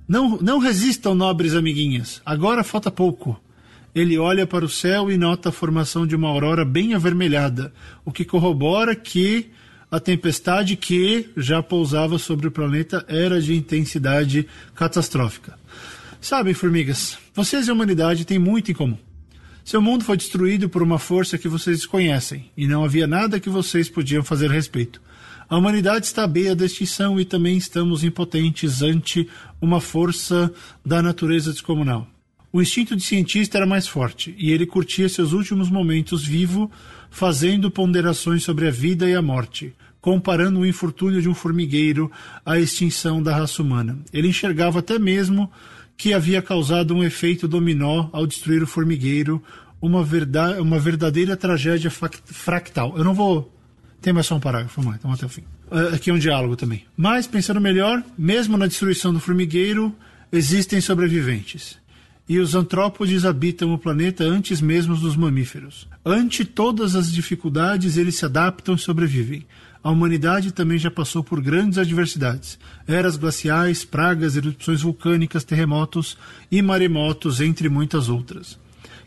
Speaker 1: Não, não resistam, nobres amiguinhas. Agora falta pouco. Ele olha para o céu e nota a formação de uma aurora bem avermelhada, o que corrobora que a tempestade que já pousava sobre o planeta era de intensidade catastrófica. Sabem, formigas, vocês e a humanidade têm muito em comum. Seu mundo foi destruído por uma força que vocês desconhecem, e não havia nada que vocês podiam fazer a respeito. A humanidade está à beira da extinção e também estamos impotentes ante uma força da natureza descomunal. O instinto de cientista era mais forte, e ele curtia seus últimos momentos vivo, fazendo ponderações sobre a vida e a morte, comparando o infortúnio de um formigueiro à extinção da raça humana. Ele enxergava até mesmo que havia causado um efeito dominó ao destruir o formigueiro, uma, uma verdadeira tragédia fractal. Eu não vou. Tem mais só um parágrafo, lá, então até o fim. Uh, aqui é um diálogo também. Mas, pensando melhor, mesmo na destruição do formigueiro, existem sobreviventes. E os antrópodes habitam o planeta antes mesmo dos mamíferos. Ante todas as dificuldades, eles se adaptam e sobrevivem a humanidade também já passou por grandes adversidades: eras glaciais, pragas, erupções vulcânicas, terremotos e maremotos, entre muitas outras.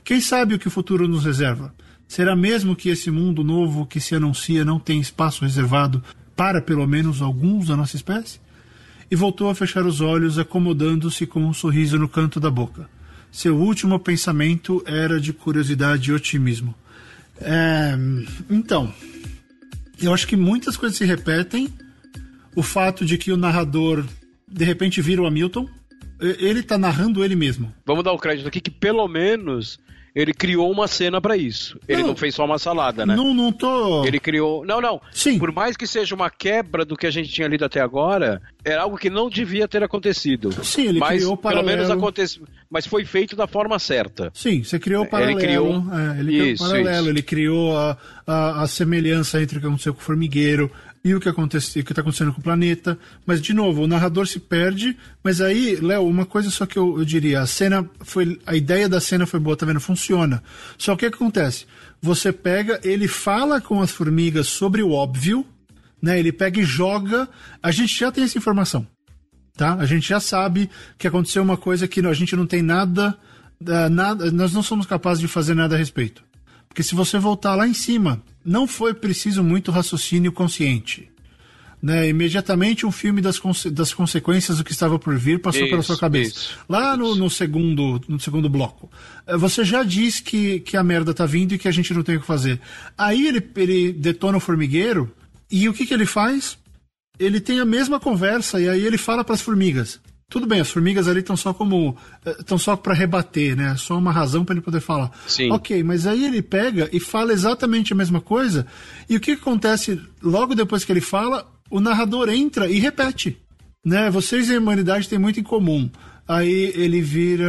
Speaker 1: Quem sabe o que o futuro nos reserva? Será mesmo que esse mundo novo que se anuncia não tem espaço reservado para pelo menos alguns da nossa espécie? E voltou a fechar os olhos, acomodando-se com um sorriso no canto da boca. Seu último pensamento era de curiosidade e otimismo. É, então, eu acho que muitas coisas se repetem. O fato de que o narrador de repente vira o Hamilton, ele tá narrando ele mesmo.
Speaker 2: Vamos dar o crédito aqui que pelo menos ele criou uma cena para isso. Ele não, não, fez só uma salada, né?
Speaker 1: Não, não tô.
Speaker 2: Ele criou. Não, não.
Speaker 1: Sim.
Speaker 2: Por mais que seja uma quebra do que a gente tinha lido até agora, era algo que não devia ter acontecido.
Speaker 1: Sim, ele
Speaker 2: mas,
Speaker 1: criou
Speaker 2: paralelo. Pelo menos aconteceu. Mas foi feito da forma certa.
Speaker 1: Sim, você criou o paralelo. Ele criou. É, ele criou isso, paralelo. Isso. Ele criou a, a, a semelhança entre o que aconteceu com o formigueiro e o que acontece, o que está acontecendo com o planeta. Mas de novo, o narrador se perde. Mas aí, Léo, uma coisa só que eu, eu, diria, a cena foi, a ideia da cena foi boa, tá vendo? Funciona. Só que o que acontece? Você pega, ele fala com as formigas sobre o óbvio, né? Ele pega e joga. A gente já tem essa informação, tá? A gente já sabe que aconteceu uma coisa que a gente não tem nada, eh, nada, nós não somos capazes de fazer nada a respeito. Porque se você voltar lá em cima, não foi preciso muito raciocínio consciente. Né, imediatamente um filme das, conse das consequências do que estava por vir passou isso, pela sua cabeça. Isso, Lá no, no, segundo, no segundo bloco, eh, você já diz que, que a merda tá vindo e que a gente não tem o que fazer. Aí ele, ele detona o formigueiro e o que, que ele faz? Ele tem a mesma conversa e aí ele fala para as formigas: tudo bem, as formigas ali estão só como. estão só para rebater, né? Só uma razão para ele poder falar.
Speaker 2: Sim.
Speaker 1: Ok, mas aí ele pega e fala exatamente a mesma coisa. E o que acontece logo depois que ele fala? O narrador entra e repete. Né? Vocês e a humanidade têm muito em comum. Aí ele vira.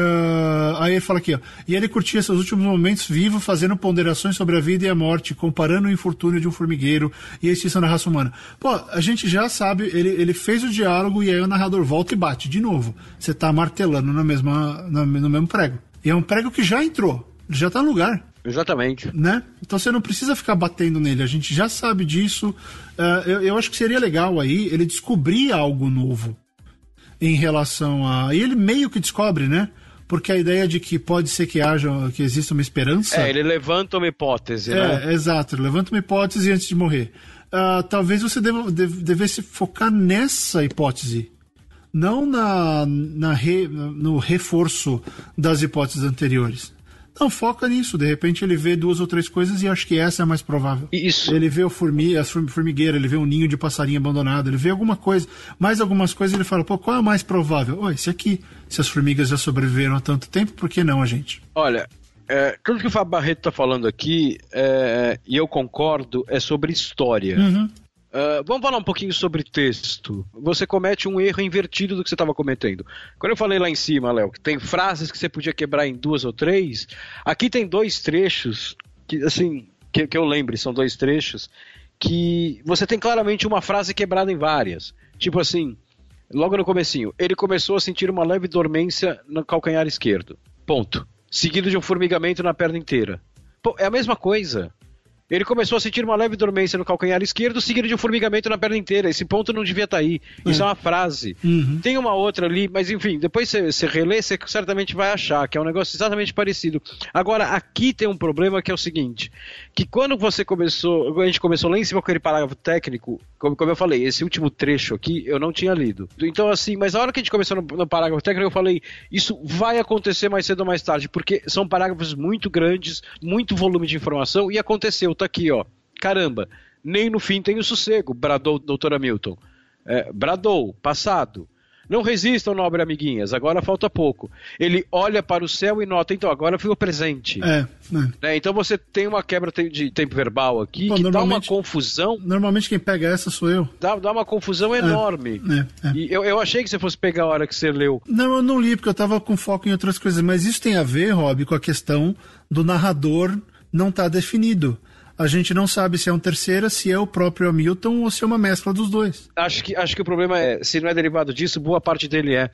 Speaker 1: Aí ele fala aqui, ó. E ele curtia seus últimos momentos vivo, fazendo ponderações sobre a vida e a morte, comparando o infortúnio de um formigueiro e a extinção da raça humana. Pô, a gente já sabe, ele, ele fez o diálogo e aí o narrador volta e bate de novo. Você tá martelando na mesma, no, no mesmo prego. E é um prego que já entrou, já tá no lugar.
Speaker 2: Exatamente.
Speaker 1: Né? Então você não precisa ficar batendo nele, a gente já sabe disso. Uh, eu, eu acho que seria legal aí ele descobrir algo novo em relação a. E ele meio que descobre, né? Porque a ideia de que pode ser que haja, que exista uma esperança.
Speaker 2: É, ele levanta uma hipótese,
Speaker 1: é,
Speaker 2: né?
Speaker 1: Exato, ele levanta uma hipótese antes de morrer. Uh, talvez você deva, deve, devesse focar nessa hipótese, não na, na re, no reforço das hipóteses anteriores. Não, foca nisso. De repente ele vê duas ou três coisas e acho que essa é a mais provável.
Speaker 2: Isso.
Speaker 1: Ele vê o formi a formigueira, ele vê um ninho de passarinho abandonado, ele vê alguma coisa, mais algumas coisas ele fala, pô, qual é a mais provável? Oh, esse aqui. Se as formigas já sobreviveram há tanto tempo, por que não a gente?
Speaker 2: Olha, é, tudo que o Fábio Barreto está falando aqui, é, e eu concordo, é sobre história.
Speaker 1: Uhum.
Speaker 2: Uh, vamos falar um pouquinho sobre texto. Você comete um erro invertido do que você estava cometendo. Quando eu falei lá em cima, Léo, que tem frases que você podia quebrar em duas ou três, aqui tem dois trechos que, assim, que, que eu lembre, são dois trechos que você tem claramente uma frase quebrada em várias. Tipo assim, logo no comecinho, ele começou a sentir uma leve dormência no calcanhar esquerdo. Ponto. Seguido de um formigamento na perna inteira. Pô, é a mesma coisa. Ele começou a sentir uma leve dormência no calcanhar esquerdo, seguido de um formigamento na perna inteira. Esse ponto não devia estar tá aí. Isso é, é uma frase. Uhum. Tem uma outra ali, mas enfim, depois você relê, você certamente vai achar que é um negócio exatamente parecido. Agora, aqui tem um problema que é o seguinte: que quando você começou, a gente começou lá em cima com aquele parágrafo técnico, como, como eu falei, esse último trecho aqui eu não tinha lido. Então, assim, mas a hora que a gente começou no, no parágrafo técnico, eu falei, isso vai acontecer mais cedo ou mais tarde, porque são parágrafos muito grandes, muito volume de informação, e aconteceu, tá aqui, ó. Caramba, nem no fim tem o sossego, bradou doutor Hamilton. É, bradou, passado. Não resistam, nobre amiguinhas, agora falta pouco. Ele olha para o céu e nota, então, agora ficou presente. É, é. é então você tem uma quebra de tempo verbal aqui Pô, que dá uma confusão.
Speaker 1: Normalmente quem pega essa sou eu.
Speaker 2: Dá, dá uma confusão é, enorme. É, é, e eu, eu achei que você fosse pegar a hora que você leu.
Speaker 1: Não, eu não li, porque eu estava com foco em outras coisas. Mas isso tem a ver, Rob, com a questão do narrador não estar tá definido a gente não sabe se é um terceira, se é o próprio Hamilton ou se é uma mescla dos dois.
Speaker 2: Acho que, acho que o problema é, se não é derivado disso, boa parte dele é.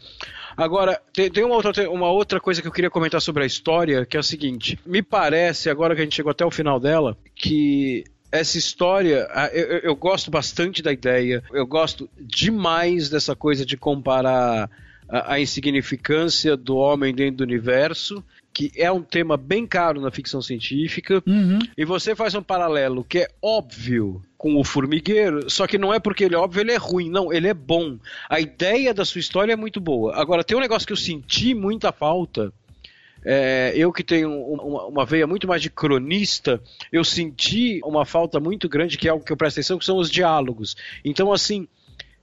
Speaker 2: Agora, tem, tem uma, outra, uma outra coisa que eu queria comentar sobre a história, que é o seguinte: me parece, agora que a gente chegou até o final dela, que essa história, eu, eu, gosto bastante da ideia, eu gosto demais dessa coisa de comparar a, a insignificância do homem dentro do universo que é um tema bem caro na ficção científica, uhum. e você faz um paralelo que é óbvio com o formigueiro, só que não é porque ele é óbvio, ele é ruim, não, ele é bom. A ideia da sua história é muito boa. Agora, tem um negócio que eu senti muita falta. É, eu que tenho uma, uma, veia muito mais de cronista, eu senti uma falta muito grande, que é algo que eu presto atenção, que são os diálogos. Então, assim,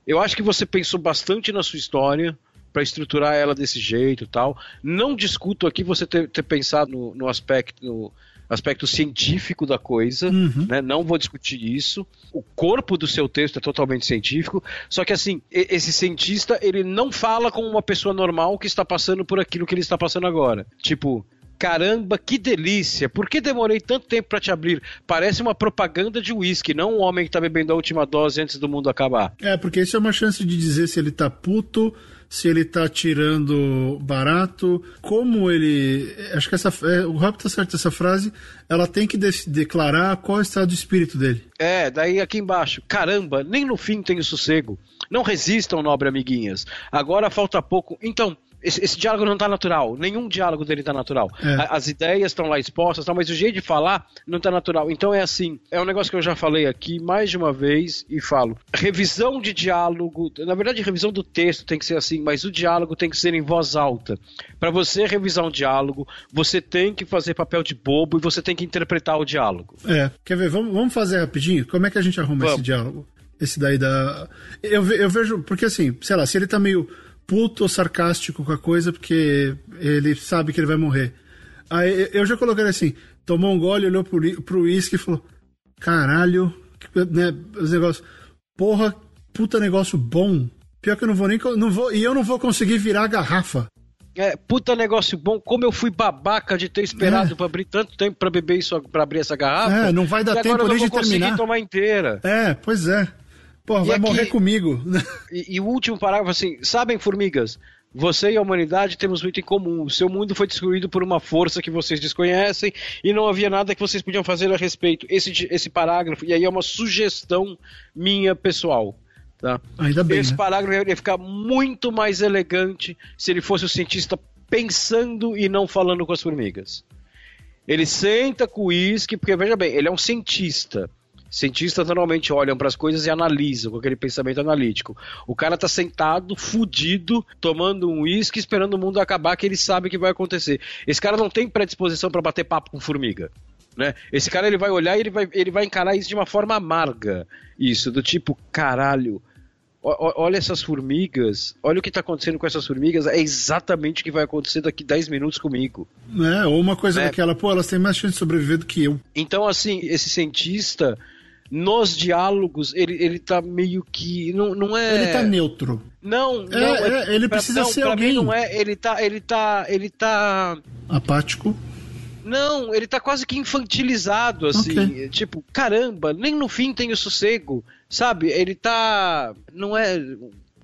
Speaker 2: eu acho que você pensou bastante na sua história, para estruturar ela desse jeito tal. Não discuto aqui você ter, ter pensado no, no aspecto. No, aspecto científico da coisa, uhum. né? não vou discutir isso. O corpo do seu texto é totalmente científico, só que assim, esse cientista ele não fala como uma pessoa normal que está passando por aquilo que ele está passando agora. Tipo, caramba, que delícia! Por que demorei tanto tempo para te abrir? Parece uma propaganda de uísque, não um homem que está bebendo a última dose antes do mundo acabar.
Speaker 1: É, porque isso é uma chance de dizer se ele tá puto se ele tá tirando barato, como ele. Acho que essa. É, o Rob tá certo, essa frase, ela tem que de declarar qual é o estado de espírito dele.
Speaker 2: É, daí aqui embaixo. Caramba, nem no fim tem sossego. Não resistam, nobre amiguinhas. Agora falta pouco. Então, esse, esse diálogo não está natural. Nenhum diálogo dele está natural. É. As ideias estão lá expostas, mas o jeito de falar não está natural. Então é assim, é um negócio que eu já falei aqui mais de uma vez e falo. Revisão de diálogo, na verdade, revisão do texto tem que ser assim, mas o diálogo tem que ser em voz alta. Para você revisar um diálogo, você tem que fazer papel de bobo e você tem que interpretar o diálogo.
Speaker 1: É, quer ver? Vamos, vamos fazer rapidinho? Como é que a gente arruma vamos. esse diálogo? Esse daí da. Eu, eu vejo, porque assim, sei lá, se ele tá meio puto ou sarcástico com a coisa porque ele sabe que ele vai morrer. Aí eu já coloquei assim, tomou um gole, olhou pro, pro uísque e falou: caralho, né, os negócios, porra, puta negócio bom. Pior que eu não vou nem. Não vou, e eu não vou conseguir virar a garrafa.
Speaker 2: É, puta negócio bom, como eu fui babaca de ter esperado é. pra abrir tanto tempo pra beber isso, pra abrir essa garrafa.
Speaker 1: É, não vai dar tempo nem de terminar.
Speaker 2: tomar inteira.
Speaker 1: É, pois é. Pô, vai aqui, morrer comigo. *laughs*
Speaker 2: E, e, o último parágrafo assim: sabem, formigas, você e a humanidade temos muito em comum. O seu mundo foi destruído por uma força que vocês desconhecem e não havia nada que vocês podiam fazer a respeito. Esse, esse parágrafo, e aí é uma sugestão minha pessoal. Tá?
Speaker 1: Ainda bem.
Speaker 2: Esse
Speaker 1: né?
Speaker 2: parágrafo ia ficar muito mais elegante se ele fosse o cientista pensando e não falando com as formigas. Ele senta com o uísque, porque veja bem, ele é um cientista. Cientistas normalmente olham para as coisas e analisam com aquele pensamento analítico. O cara tá sentado, fudido, tomando um uísque, esperando o mundo acabar, que ele sabe que vai acontecer. Esse cara não tem predisposição para bater papo com formiga. Né? Esse cara ele vai olhar e ele vai, ele vai encarar isso de uma forma amarga. Isso, do tipo, caralho, olha essas formigas, olha o que está acontecendo com essas formigas, é exatamente o que vai acontecer daqui 10 minutos comigo.
Speaker 1: É, ou uma coisa é. daquela, pô, elas têm mais chance de sobreviver do que eu.
Speaker 2: Então, assim, esse cientista, nos diálogos, ele, ele tá meio que. Não, não é.
Speaker 1: Ele tá neutro.
Speaker 2: Não,
Speaker 1: é, não. É, é, ele pra, precisa não, ser alguém.
Speaker 2: Não é. Ele tá. Ele tá. Ele tá.
Speaker 1: Apático.
Speaker 2: Não, ele tá quase que infantilizado, assim. Okay. Tipo, caramba, nem no fim tem o sossego. Sabe? Ele tá. Não é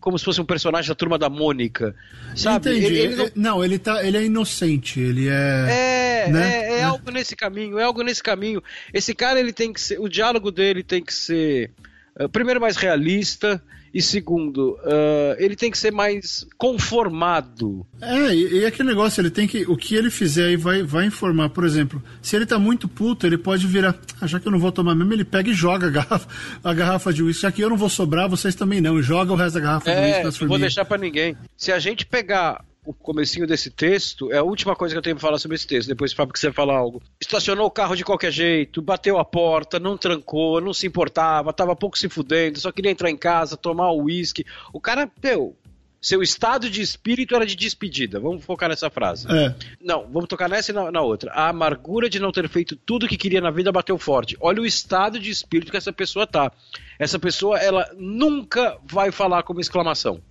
Speaker 2: como se fosse um personagem da turma da Mônica. Sabe?
Speaker 1: Entendi. Ele, ele não... não... ele tá. Ele é inocente, ele é.
Speaker 2: É, É, né? é, é, é, algo nesse caminho, é algo nesse caminho. Esse cara, ele tem que ser. O diálogo dele tem que ser. Uh, primeiro, mais realista. E segundo, uh, ele tem que ser mais conformado.
Speaker 1: É, e, e, aquele negócio, ele tem que. O que ele fizer aí vai, vai informar. Por exemplo, se ele tá muito puto, ele pode virar. Ah, já que eu não vou tomar mesmo, ele pega e joga a garrafa, *laughs* a garrafa de uísque. Já que eu não vou sobrar, vocês também não. E joga o resto da garrafa
Speaker 2: é, de uísque nas formigas. Não vou deixar para ninguém. Se a gente pegar o comecinho desse texto, é a última coisa que eu tenho para falar sobre esse texto, depois Fábio quiser falar algo. Estacionou o carro de qualquer jeito, bateu a porta, não trancou, não se importava, tava pouco se fudendo, só queria entrar em casa, tomar o uísque. O cara, meu, seu estado de espírito era de despedida. Vamos focar nessa frase. É. Não, vamos tocar nessa e na, na, outra. A amargura de não ter feito tudo o que queria na vida bateu forte. Olha o estado de espírito que essa pessoa tá. Essa pessoa, ela nunca vai falar com uma exclamação.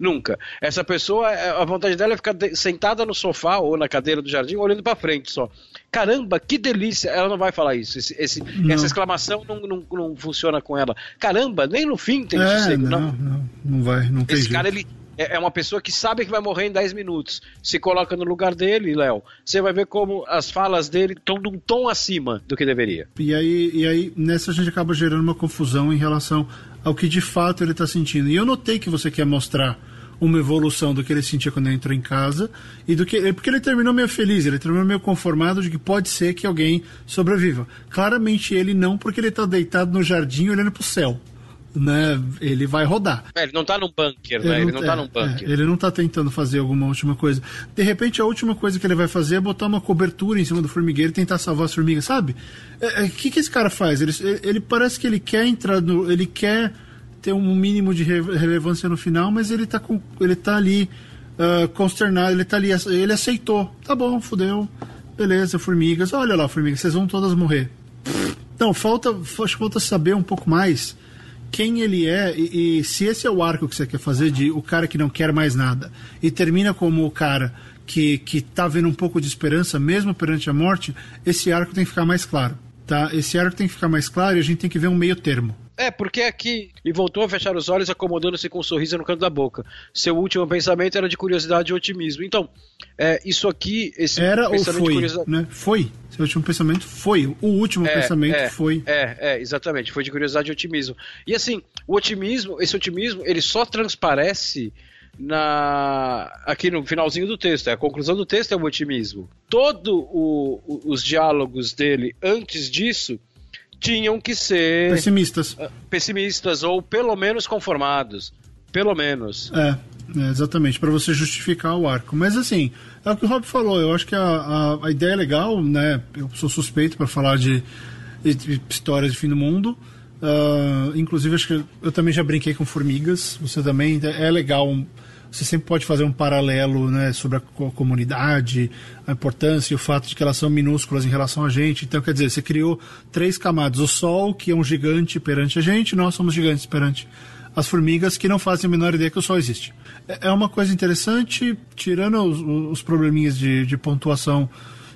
Speaker 2: Nunca. Essa pessoa, é, a vontade dela é ficar sentada no sofá ou na cadeira do jardim olhando para frente só. Caramba, que delícia! Ela não vai falar isso. Esse, esse, essa exclamação não, não, não, funciona com ela. Caramba, nem no fim tem é, sossego.
Speaker 1: Não, não, não, não vai. Não tem
Speaker 2: esse
Speaker 1: jeito.
Speaker 2: cara, ele é, é uma pessoa que sabe que vai morrer em 10 minutos. Se coloca no lugar dele, Léo, você vai ver como as falas dele estão de um tom acima do que deveria.
Speaker 1: E aí, e aí, nessa a gente acaba gerando uma confusão em relação ao que de fato ele está sentindo. E eu notei que você quer mostrar uma evolução do que ele sentia quando ele entrou em casa e do que porque ele terminou meio feliz, ele terminou meio conformado de que pode ser que alguém sobreviva. Claramente ele não, porque ele está deitado no jardim olhando para o céu. Né, ele vai rodar.
Speaker 2: É, ele não está num bunker, né? Ele não, está é, num bunker.
Speaker 1: É, ele não está tentando fazer alguma última coisa. De repente, a última coisa que ele vai fazer é botar uma cobertura em cima do formigueiro e tentar salvar as formigas, sabe? O é, é, que, que esse cara faz? Ele, ele parece que ele quer entrar no. Ele quer ter um mínimo de relevância no final, mas ele tá, com, ele tá ali uh, consternado, ele tá ali, ele aceitou. Tá bom, fudeu. Beleza, formigas. Olha lá, formigas, vocês vão todas morrer. Então, falta, falta saber um pouco mais quem ele é e, e, se esse é o arco que você quer fazer de o cara que não quer mais nada e termina como o cara que, que tá vendo um pouco de esperança mesmo perante a morte, esse arco tem que ficar mais claro, tá? Esse arco tem que ficar mais claro e a gente tem que ver um meio termo.
Speaker 2: É, porque aqui. E voltou a fechar os olhos, acomodando-se com um sorriso no canto da boca. Seu último pensamento era de curiosidade e otimismo. Então, é, isso aqui. Esse
Speaker 1: era ou foi? Né? Foi. Seu último pensamento foi. O último é, pensamento
Speaker 2: é,
Speaker 1: foi.
Speaker 2: É, é, exatamente. Foi de curiosidade e otimismo. E assim, o otimismo, esse otimismo, ele só transparece na aqui no finalzinho do texto. A conclusão do texto é o otimismo. Todos os diálogos dele antes disso tinham que ser
Speaker 1: pessimistas.
Speaker 2: Uh, pessimistas ou pelo menos conformados. Pelo menos.
Speaker 1: É, é exatamente, para você justificar o arco. Mas assim, é o que o Rob falou, eu acho que a, a, a ideia é legal, né? Eu sou suspeito para falar de, de, de, histórias de fim do mundo. Uh, inclusive, acho que eu também já brinquei com formigas. Você também é legal você sempre pode fazer um paralelo né, sobre a comunidade, a importância e o fato de que elas são minúsculas em relação a gente. Então, quer dizer, você criou três camadas. O Sol, que é um gigante perante a gente, nós somos gigantes perante as formigas, que não fazem a menor ideia que o Sol existe. É, é uma coisa interessante, tirando os, os probleminhas de, de pontuação.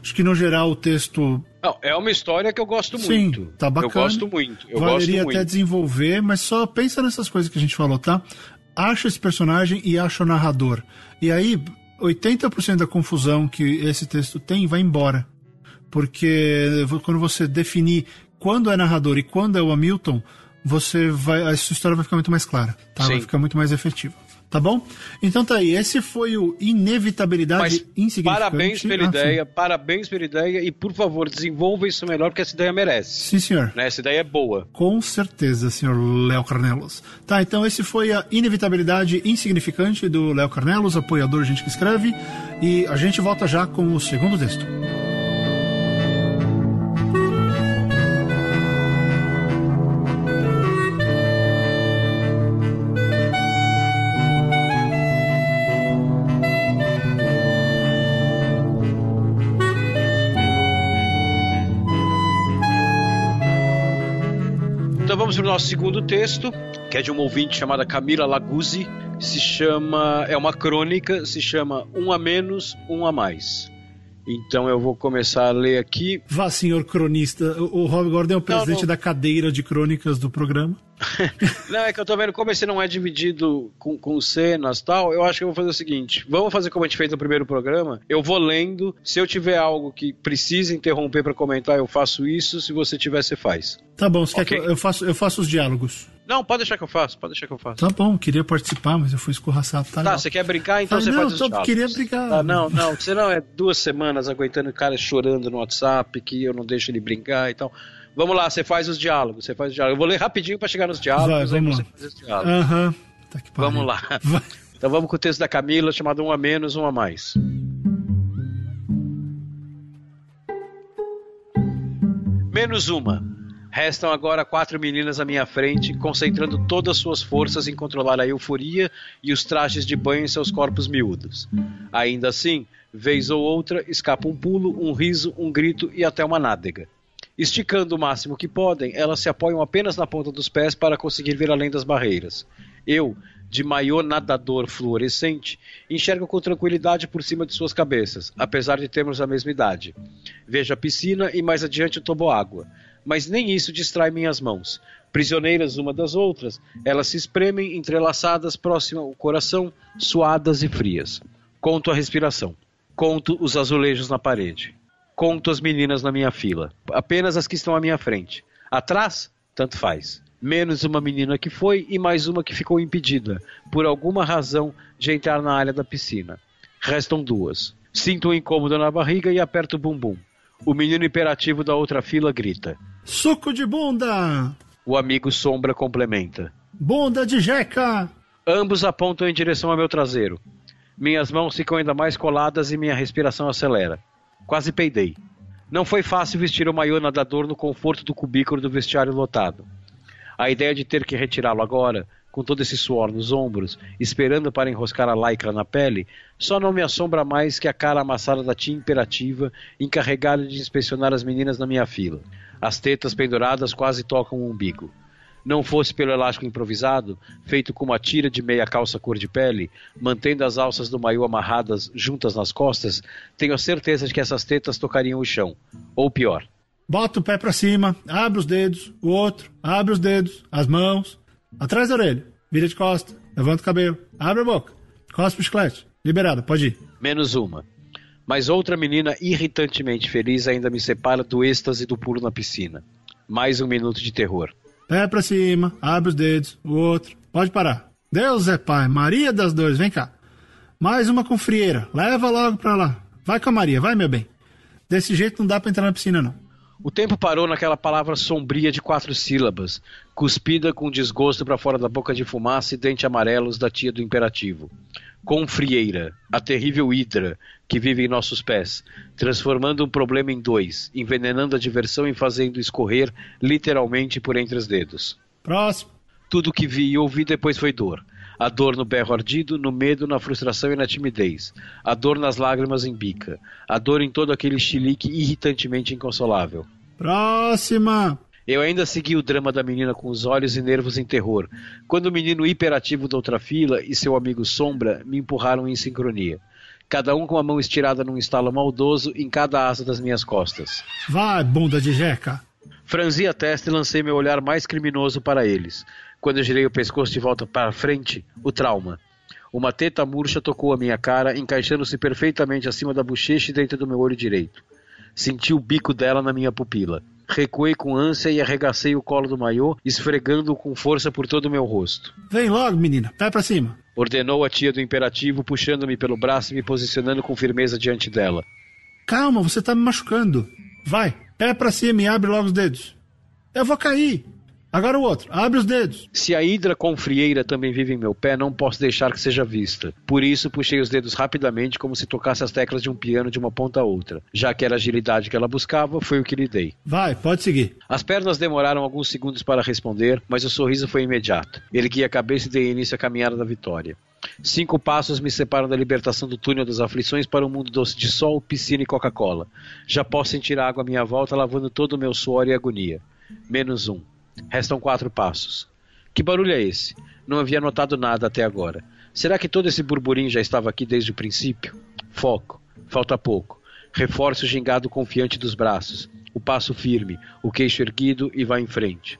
Speaker 1: Acho que no geral o texto
Speaker 2: não, é uma história que eu gosto Sim, muito.
Speaker 1: tá bacana.
Speaker 2: Eu gosto muito. Eu
Speaker 1: Valeria
Speaker 2: gosto
Speaker 1: até
Speaker 2: muito.
Speaker 1: desenvolver, mas só pensa nessas coisas que a gente falou, tá? Acha esse personagem e acha o narrador. E aí, 80% da confusão que esse texto tem vai embora. Porque quando você definir quando é narrador e quando é o Hamilton, você vai, a sua história vai ficar muito mais clara, tá? Vai ficar muito mais efetiva. Tá bom? Então tá aí, esse foi o Inevitabilidade Mas Insignificante.
Speaker 2: Parabéns pela ah, ideia, sim. parabéns pela ideia e por favor, desenvolva isso melhor porque essa ideia merece.
Speaker 1: Sim, senhor.
Speaker 2: Né? Essa ideia é boa.
Speaker 1: Com certeza, senhor Léo Carnelos. Tá, então esse foi a Inevitabilidade Insignificante do Léo Carnelos, apoiador gente que escreve, e a gente volta já com o segundo texto.
Speaker 2: Para o nosso segundo texto, que é de uma ouvinte chamada Camila Laguzzi. Se chama. É uma crônica, se chama Um a Menos, Um a Mais. Então eu vou começar a ler aqui.
Speaker 1: Vá, senhor cronista. O Rob Gordon é o presidente não, não. da cadeira de crônicas do programa. *laughs*
Speaker 2: não, é que eu tô vendo como esse não é dividido com, com cenas e tal. Eu acho que eu vou fazer o seguinte: vamos fazer como a gente fez no primeiro programa. Eu vou lendo. Se eu tiver algo que precisa interromper para comentar, eu faço isso. Se você tiver, você faz.
Speaker 1: Tá bom, você okay. quer que eu, eu, faço, eu faço os diálogos.
Speaker 2: Não, pode deixar que eu faço, pode deixar que eu faço.
Speaker 1: Tá bom, queria participar, mas eu fui escorraçado. Tá,
Speaker 2: tá você quer brincar, então Falei, você
Speaker 1: não,
Speaker 2: faz os
Speaker 1: tô, queria brincar.
Speaker 2: Tá, não, não, você não é duas semanas aguentando o cara chorando no WhatsApp, que eu não deixo ele brincar e tal. Vamos lá, você faz os diálogos, você faz os diálogos. Eu vou ler rapidinho para chegar nos diálogos,
Speaker 1: Vai, vamos
Speaker 2: aí
Speaker 1: você faz os diálogos. Uhum.
Speaker 2: Tá vamos lá. *laughs* Vai. Então vamos com o texto da Camila, chamado Um a Menos, Um a Mais. Menos uma. Restam agora quatro meninas à minha frente, concentrando todas suas forças em controlar a euforia e os trajes de banho em seus corpos miúdos. Ainda assim, vez ou outra, escapa um pulo, um riso, um grito e até uma nádega. Esticando o máximo que podem, elas se apoiam apenas na ponta dos pés para conseguir ver além das barreiras. Eu, de maiô nadador fluorescente, enxergo com tranquilidade por cima de suas cabeças, apesar de termos a mesma idade. Vejo a piscina e mais adiante o toboágua. Mas nem isso distrai minhas mãos. Prisioneiras uma das outras, elas se espremem entrelaçadas próximo ao coração, suadas e frias. Conto a respiração. Conto os azulejos na parede. Conto as meninas na minha fila, apenas as que estão à minha frente. Atrás, tanto faz. Menos uma menina que foi e mais uma que ficou impedida, por alguma razão, de entrar na área da piscina. Restam duas. Sinto um incômodo na barriga e aperto o bumbum. O menino imperativo da outra fila grita:
Speaker 1: Suco de bunda!
Speaker 2: O amigo sombra complementa:
Speaker 1: Bunda de jeca!
Speaker 2: Ambos apontam em direção ao meu traseiro. Minhas mãos ficam ainda mais coladas e minha respiração acelera. Quase peidei. Não foi fácil vestir o maiô nadador no conforto do cubículo do vestiário lotado. A ideia de ter que retirá-lo agora, com todo esse suor nos ombros, esperando para enroscar a lycra na pele, só não me assombra mais que a cara amassada da tia imperativa, encarregada de inspecionar as meninas na minha fila. As tetas penduradas quase tocam o umbigo não fosse pelo elástico improvisado, feito com uma tira de meia calça cor de pele, mantendo as alças do maiô amarradas juntas nas costas, tenho a certeza de que essas tetas tocariam o chão. Ou pior.
Speaker 1: Bota o pé para cima, abre os dedos, o outro, abre os dedos, as mãos, atrás da orelha, vira de costa, levanta o cabelo, abre a boca, cospe o chiclete. Liberado, pode ir.
Speaker 2: Menos uma. Mas outra menina irritantemente feliz ainda me separa do êxtase do pulo na piscina. Mais um minuto de terror.
Speaker 1: Pé pra cima, abre os dedos, o outro. Pode parar. Deus é pai, Maria das dores, vem cá. Mais uma com frieira, leva logo pra lá. Vai com a Maria, vai, meu bem. Desse jeito não dá pra entrar na piscina, não.
Speaker 2: O tempo parou naquela palavra sombria de quatro sílabas, cuspida com desgosto para fora da boca de fumaça e dente amarelos da tia do imperativo com frieira, a terrível hidra que vive em nossos pés, transformando um problema em dois, envenenando a diversão e fazendo escorrer literalmente por entre os dedos.
Speaker 1: Próximo.
Speaker 2: Tudo que vi e ouvi depois foi dor. A dor no berro ardido, no medo, na frustração e na timidez. A dor nas lágrimas em bica. A dor em todo aquele chilique irritantemente inconsolável.
Speaker 1: Próxima!
Speaker 2: Eu ainda segui o drama da menina com os olhos e nervos em terror, quando o menino hiperativo da outra fila e seu amigo Sombra me empurraram em sincronia. Cada um com a mão estirada num estalo maldoso em cada asa das minhas costas.
Speaker 1: Vai, bunda de jeca!
Speaker 2: Franzi a testa e lancei meu olhar mais criminoso para eles. Quando eu girei o pescoço de volta para frente, o trauma. Uma teta murcha tocou a minha cara, encaixando-se perfeitamente acima da bochecha e dentro do meu olho direito. Senti o bico dela na minha pupila. Recuei com ânsia e arregacei o colo do maiô, esfregando-o com força por todo o meu rosto.
Speaker 1: Vem logo, menina, vai para cima.
Speaker 2: Ordenou a tia do imperativo, puxando-me pelo braço e me posicionando com firmeza diante dela.
Speaker 1: Calma, você tá me machucando. Vai, pé para cima e abre logo os dedos. Eu vou cair. Agora o outro, abre os dedos.
Speaker 2: Se a hidra com frieira também vive em meu pé, não posso deixar que seja vista. Por isso, puxei os dedos rapidamente, como se tocasse as teclas de um piano de uma ponta a outra. Já que era a agilidade que ela buscava, foi o que lhe dei.
Speaker 1: Vai, pode seguir.
Speaker 2: As pernas demoraram alguns segundos para responder, mas o sorriso foi imediato. Ergui a cabeça e dei início à caminhada da vitória. Cinco passos me separam da libertação do túnel das aflições para um mundo doce de sol, piscina e Coca-Cola. Já posso sentir a água à minha volta, lavando todo o meu suor e agonia. Menos um. Restam quatro passos. Que barulho é esse? Não havia notado nada até agora. Será que todo esse burburinho já estava aqui desde o princípio? Foco. Falta pouco. Reforce o gingado confiante dos braços. O passo firme, o queixo erguido e vá em frente.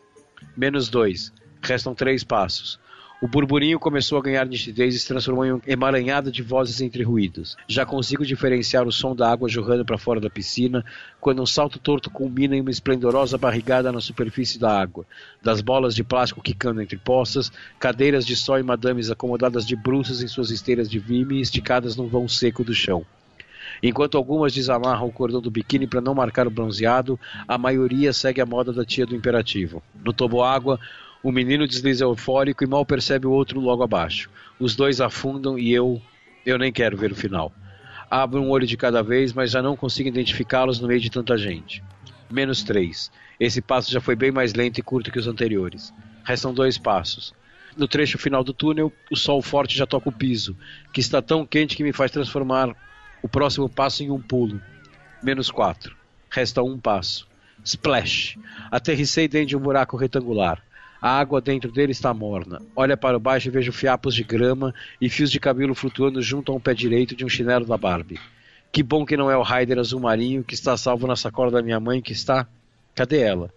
Speaker 2: Menos dois. Restam três passos. O burburinho começou a ganhar nitidez e se transformou em um emaranhado de vozes entre ruídos. Já consigo diferenciar o som da água jorrando para fora da piscina, quando um salto torto culmina em uma esplendorosa barrigada na superfície da água, das bolas de plástico quicando entre poças, cadeiras de sol e madames acomodadas de bruços em suas esteiras de vime esticadas num vão seco do chão. Enquanto algumas desamarram o cordão do biquíni para não marcar o bronzeado, a maioria segue a moda da tia do imperativo. No toboágua, o menino desliza eufórico e mal percebe o outro logo abaixo. Os dois afundam e eu. Eu nem quero ver o final. Abro um olho de cada vez, mas já não consigo identificá-los no meio de tanta gente. Menos três. Esse passo já foi bem mais lento e curto que os anteriores. Restam dois passos. No trecho final do túnel, o sol forte já toca o piso, que está tão quente que me faz transformar o próximo passo em um pulo. Menos quatro. Resta um passo. Splash! Aterricei dentro de um buraco retangular. A água dentro dele está morna. Olha para baixo e vejo fiapos de grama e fios de cabelo flutuando junto a um pé direito de um chinelo da Barbie. Que bom que não é o Raider azul marinho que está salvo na sacola da minha mãe que está. Cadê ela?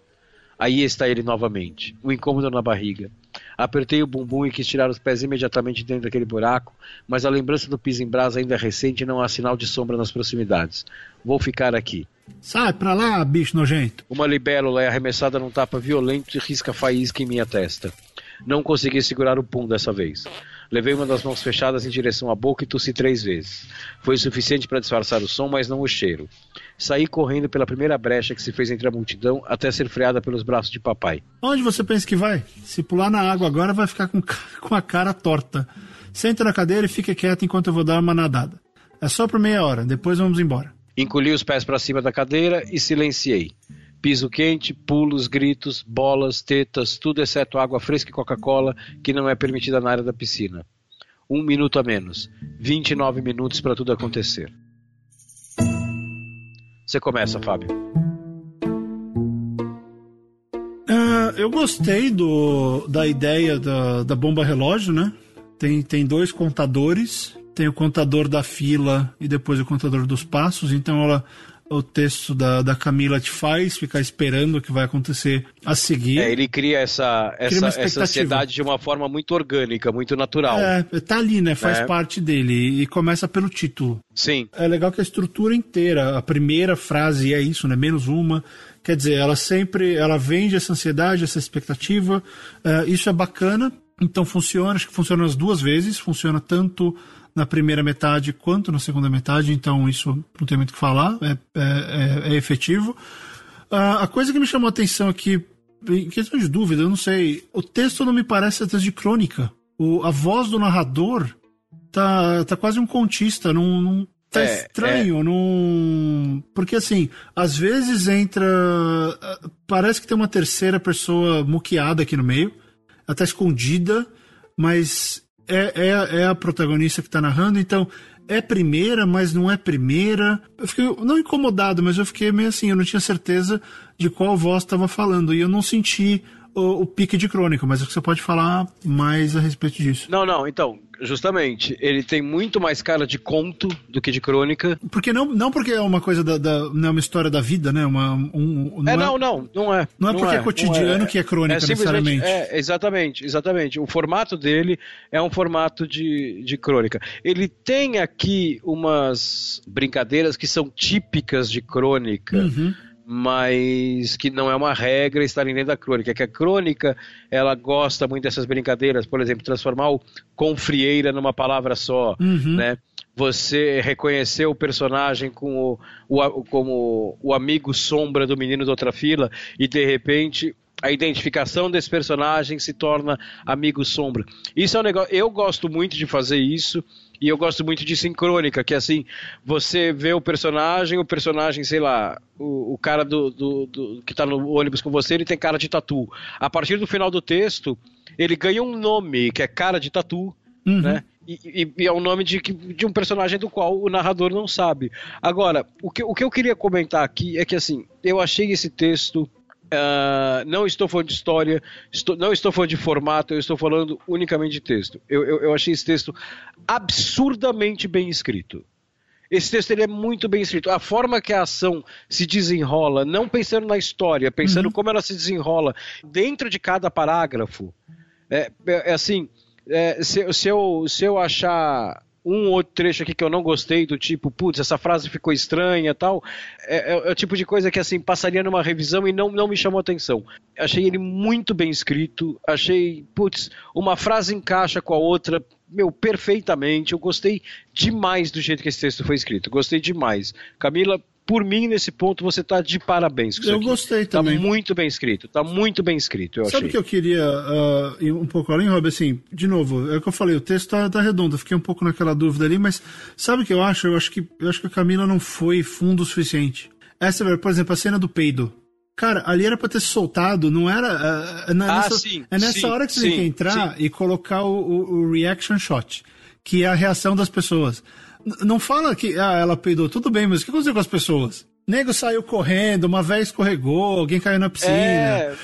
Speaker 2: Aí está ele novamente, o um incômodo na barriga. Apertei o bumbum e quis tirar os pés imediatamente dentro daquele buraco, mas a lembrança do piso em brasa ainda é recente não há sinal de sombra nas proximidades. Vou ficar aqui.
Speaker 1: Sai pra lá, bicho nojento.
Speaker 2: Uma libélula é arremessada num tapa violento e risca faísca em minha testa. Não consegui segurar o pum dessa vez. Levei uma das mãos fechadas em direção à boca e tossi três vezes. Foi o suficiente para disfarçar o som, mas não o cheiro. Saí correndo pela primeira brecha que se fez entre a multidão até ser freada pelos braços de papai.
Speaker 1: Onde você pensa que vai? Se pular na água agora, vai ficar com, com a cara torta. Senta na cadeira e fique quieto enquanto eu vou dar uma nadada. É só por meia hora, depois vamos embora.
Speaker 2: Encolhi os pés para cima da cadeira e silenciei. Piso quente, pulos, gritos, bolas, tetas, tudo exceto água fresca e Coca-Cola, que não é permitida na área da piscina. Um minuto a menos. 29 minutos para tudo acontecer. Você começa, Fábio.
Speaker 1: Uh, eu gostei do, da ideia da, da bomba relógio, né? Tem, tem dois contadores tem o contador da fila e depois o contador dos passos, então ela o texto da, da Camila te faz ficar esperando o que vai acontecer a seguir.
Speaker 2: É, ele cria essa, cria essa, essa ansiedade de uma forma muito orgânica, muito natural.
Speaker 1: É, tá ali, né? Faz é. parte dele. E começa pelo título.
Speaker 2: Sim.
Speaker 1: É legal que a estrutura inteira, a primeira frase é isso, né? Menos uma. Quer dizer, ela sempre ela vende essa ansiedade, essa expectativa. Uh, isso é bacana. Então funciona, acho que funciona as duas vezes. Funciona tanto na primeira metade quanto na segunda metade, então isso não tem muito o que falar, é, é, é, é efetivo. Uh, a coisa que me chamou a atenção aqui, em questão de dúvida, eu não sei, o texto não me parece texto de crônica. O, a voz do narrador tá, tá quase um contista, não, não tá é, estranho, é. não. Porque assim, às vezes entra. Parece que tem uma terceira pessoa muqueada aqui no meio, até escondida, mas é, é, é a protagonista que está narrando, então é primeira, mas não é primeira. Eu fiquei não incomodado, mas eu fiquei meio assim, eu não tinha certeza de qual voz estava falando e eu não senti o, o, pique de crônica, mas você pode falar mais a respeito disso.
Speaker 2: Não, não, então, justamente, ele tem muito mais cara de conto do que de crônica.
Speaker 1: Porque não, não porque é uma coisa da, da não é uma história da vida, né? Uma, um,
Speaker 2: não é, não, não, não é.
Speaker 1: Não é porque é, é cotidiano é, que é crônica é necessariamente.
Speaker 2: É, exatamente, exatamente. O formato dele é um formato de, de crônica. Ele tem aqui umas brincadeiras que são típicas de crônica. Uhum mas que não é uma regra estarem dentro da crônica, que a crônica ela gosta muito dessas brincadeiras, por exemplo, transformar o confrieira numa palavra só, uhum. né? Você reconhecer o personagem com o, o, como o amigo sombra do menino da outra fila e de repente a identificação desse personagem se torna amigo sombra. Isso é um negócio. Eu gosto muito de fazer isso. E eu gosto muito de sincrônica, que assim, você vê o personagem, o personagem, sei lá, o, o cara do, do, do, que tá no ônibus com você, ele tem cara de tatu. A partir do final do texto, ele ganha um nome, que é cara de tatu, uhum. né? E, e, é um nome de, de um personagem do qual o narrador não sabe. Agora, o que, o que eu queria comentar aqui é que assim, eu achei esse texto Uh, não estou falando de história, estou, não estou falando de formato, eu estou falando unicamente de texto. Eu, eu, eu, achei esse texto absurdamente bem escrito. esse texto ele é muito bem escrito. A forma que a ação se desenrola, não pensando na história, pensando uhum. como ela se desenrola dentro de cada parágrafo. É, é, é assim, é, se, se, eu, se eu achar um outro trecho aqui que eu não gostei, do tipo, putz, essa frase ficou estranha tal, é, é, é, o tipo de coisa que assim passaria numa revisão e não, não me chamou atenção. Achei ele muito bem escrito, achei, putz, uma frase encaixa com a outra, meu, perfeitamente. Eu gostei demais do jeito que esse texto foi escrito. Gostei demais. Camila, por mim, nesse ponto, você está de parabéns.
Speaker 1: eu gostei
Speaker 2: tá
Speaker 1: também.
Speaker 2: Está muito bem escrito. Está muito bem escrito.
Speaker 1: Sabe
Speaker 2: o
Speaker 1: que eu queria uh, ir um pouco além, Rob? Assim, de novo, é o que eu falei, o texto está tá redondo. Eu fiquei um pouco naquela dúvida ali, mas sabe o que eu acho? Eu acho que, eu acho que a Camila não foi fundo o suficiente. Essa, por exemplo, a cena do peido. Cara, ali era pra ter soltado, não era. Uh,
Speaker 2: ah, nessa, sim,
Speaker 1: é nessa
Speaker 2: sim,
Speaker 1: hora que você
Speaker 2: sim,
Speaker 1: tem que entrar e colocar o, o, o, reaction shot, que é a reação das pessoas. Não fala que ah, ela peidou, tudo bem, mas o que aconteceu com as pessoas? Nego saiu correndo, uma vez escorregou, alguém caiu na piscina. É,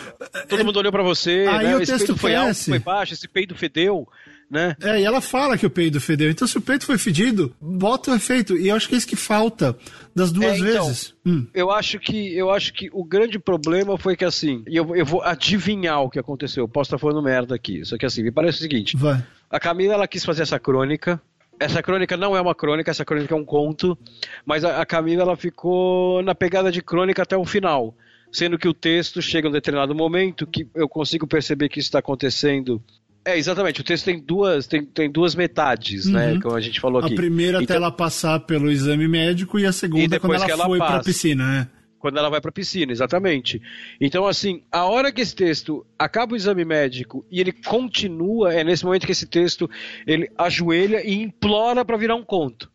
Speaker 2: todo é, mundo olhou para você,
Speaker 1: aí
Speaker 2: né?
Speaker 1: o esse texto
Speaker 2: foi alto, foi baixo, esse peido fedeu né?
Speaker 1: É, e ela fala que o peido fedeu. Então, se o peito foi fedido, bota o efeito. E eu acho que é isso que falta das duas é, então, vezes.
Speaker 2: Hum. Eu acho que eu acho que o grande problema foi que assim, e eu, eu vou adivinhar o que aconteceu. Posso estar falando merda aqui. Só que assim, me parece o seguinte:
Speaker 1: Vai.
Speaker 2: a Camila ela quis fazer essa crônica. Essa crônica não é uma crônica, essa crônica é um conto, mas a, a Camila ela ficou na pegada de crônica até o final sendo que o texto chega a um determinado momento que eu consigo perceber que isso está acontecendo é, exatamente. O texto tem duas, tem, tem duas metades, né, uhum. né? Como a gente falou aqui.
Speaker 1: A primeira então... até ela passar pelo exame médico e a segunda e quando ela, ela foi para a piscina, né?
Speaker 2: Quando ela vai para a piscina, exatamente. Então, assim, a hora que esse texto acaba o exame médico e ele continua, é nesse momento que esse texto ele ajoelha e implora para virar um conto.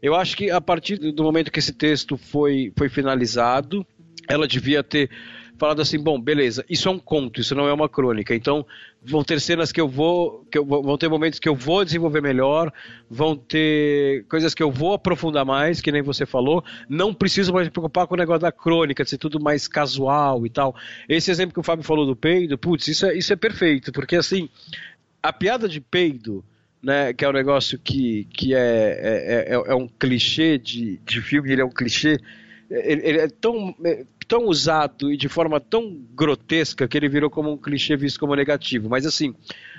Speaker 2: Eu acho que a partir do momento que esse texto foi, foi finalizado, ela devia ter falado assim, bom, beleza, isso é um conto, isso não é uma crônica. Então, vão ter cenas que eu vou, que eu, vão ter momentos que eu vou desenvolver melhor, vão ter coisas que eu vou aprofundar mais, que nem você falou. Não preciso mais me preocupar com o negócio da crônica, de ser tudo mais casual e tal. Esse exemplo que o Fábio falou do peido, putz, isso é, isso é perfeito, porque assim, a piada de peido, né, que é um negócio que, que é, é, é, é um clichê de, de filme, ele é um clichê ele, ele, é tão tão usado e de forma tão grotesca que ele virou como um clichê visto como negativo. Mas assim,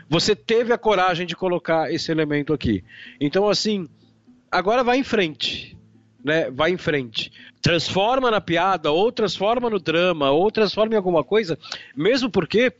Speaker 2: você teve a coragem de colocar esse elemento aqui. Então, assim, agora vai em frente. Né, vai em frente. Transforma na piada, ou transforma no drama, ou transforma em alguma coisa, mesmo porque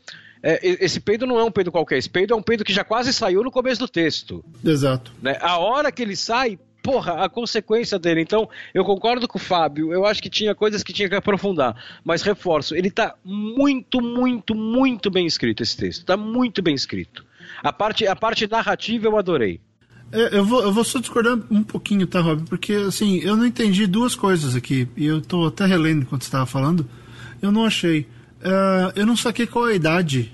Speaker 2: é, esse peido não é um peido qualquer, esse peido é um peido que já quase saiu no começo do texto.
Speaker 1: Exato.
Speaker 2: Né? A hora que ele sai, porra, a consequência dele. Então, eu concordo com o Fábio, eu acho que tinha coisas que tinha que aprofundar, mas reforço, ele tá muito, muito, muito bem escrito esse texto, tá muito bem escrito. A parte, a parte narrativa eu adorei.
Speaker 1: É, eu, vou, eu vou só discordar um pouquinho, tá, Rob? Porque, assim, eu não entendi duas coisas aqui, e eu tô até relendo enquanto você estava falando, eu não achei. Uh, eu não saquei qual é a idade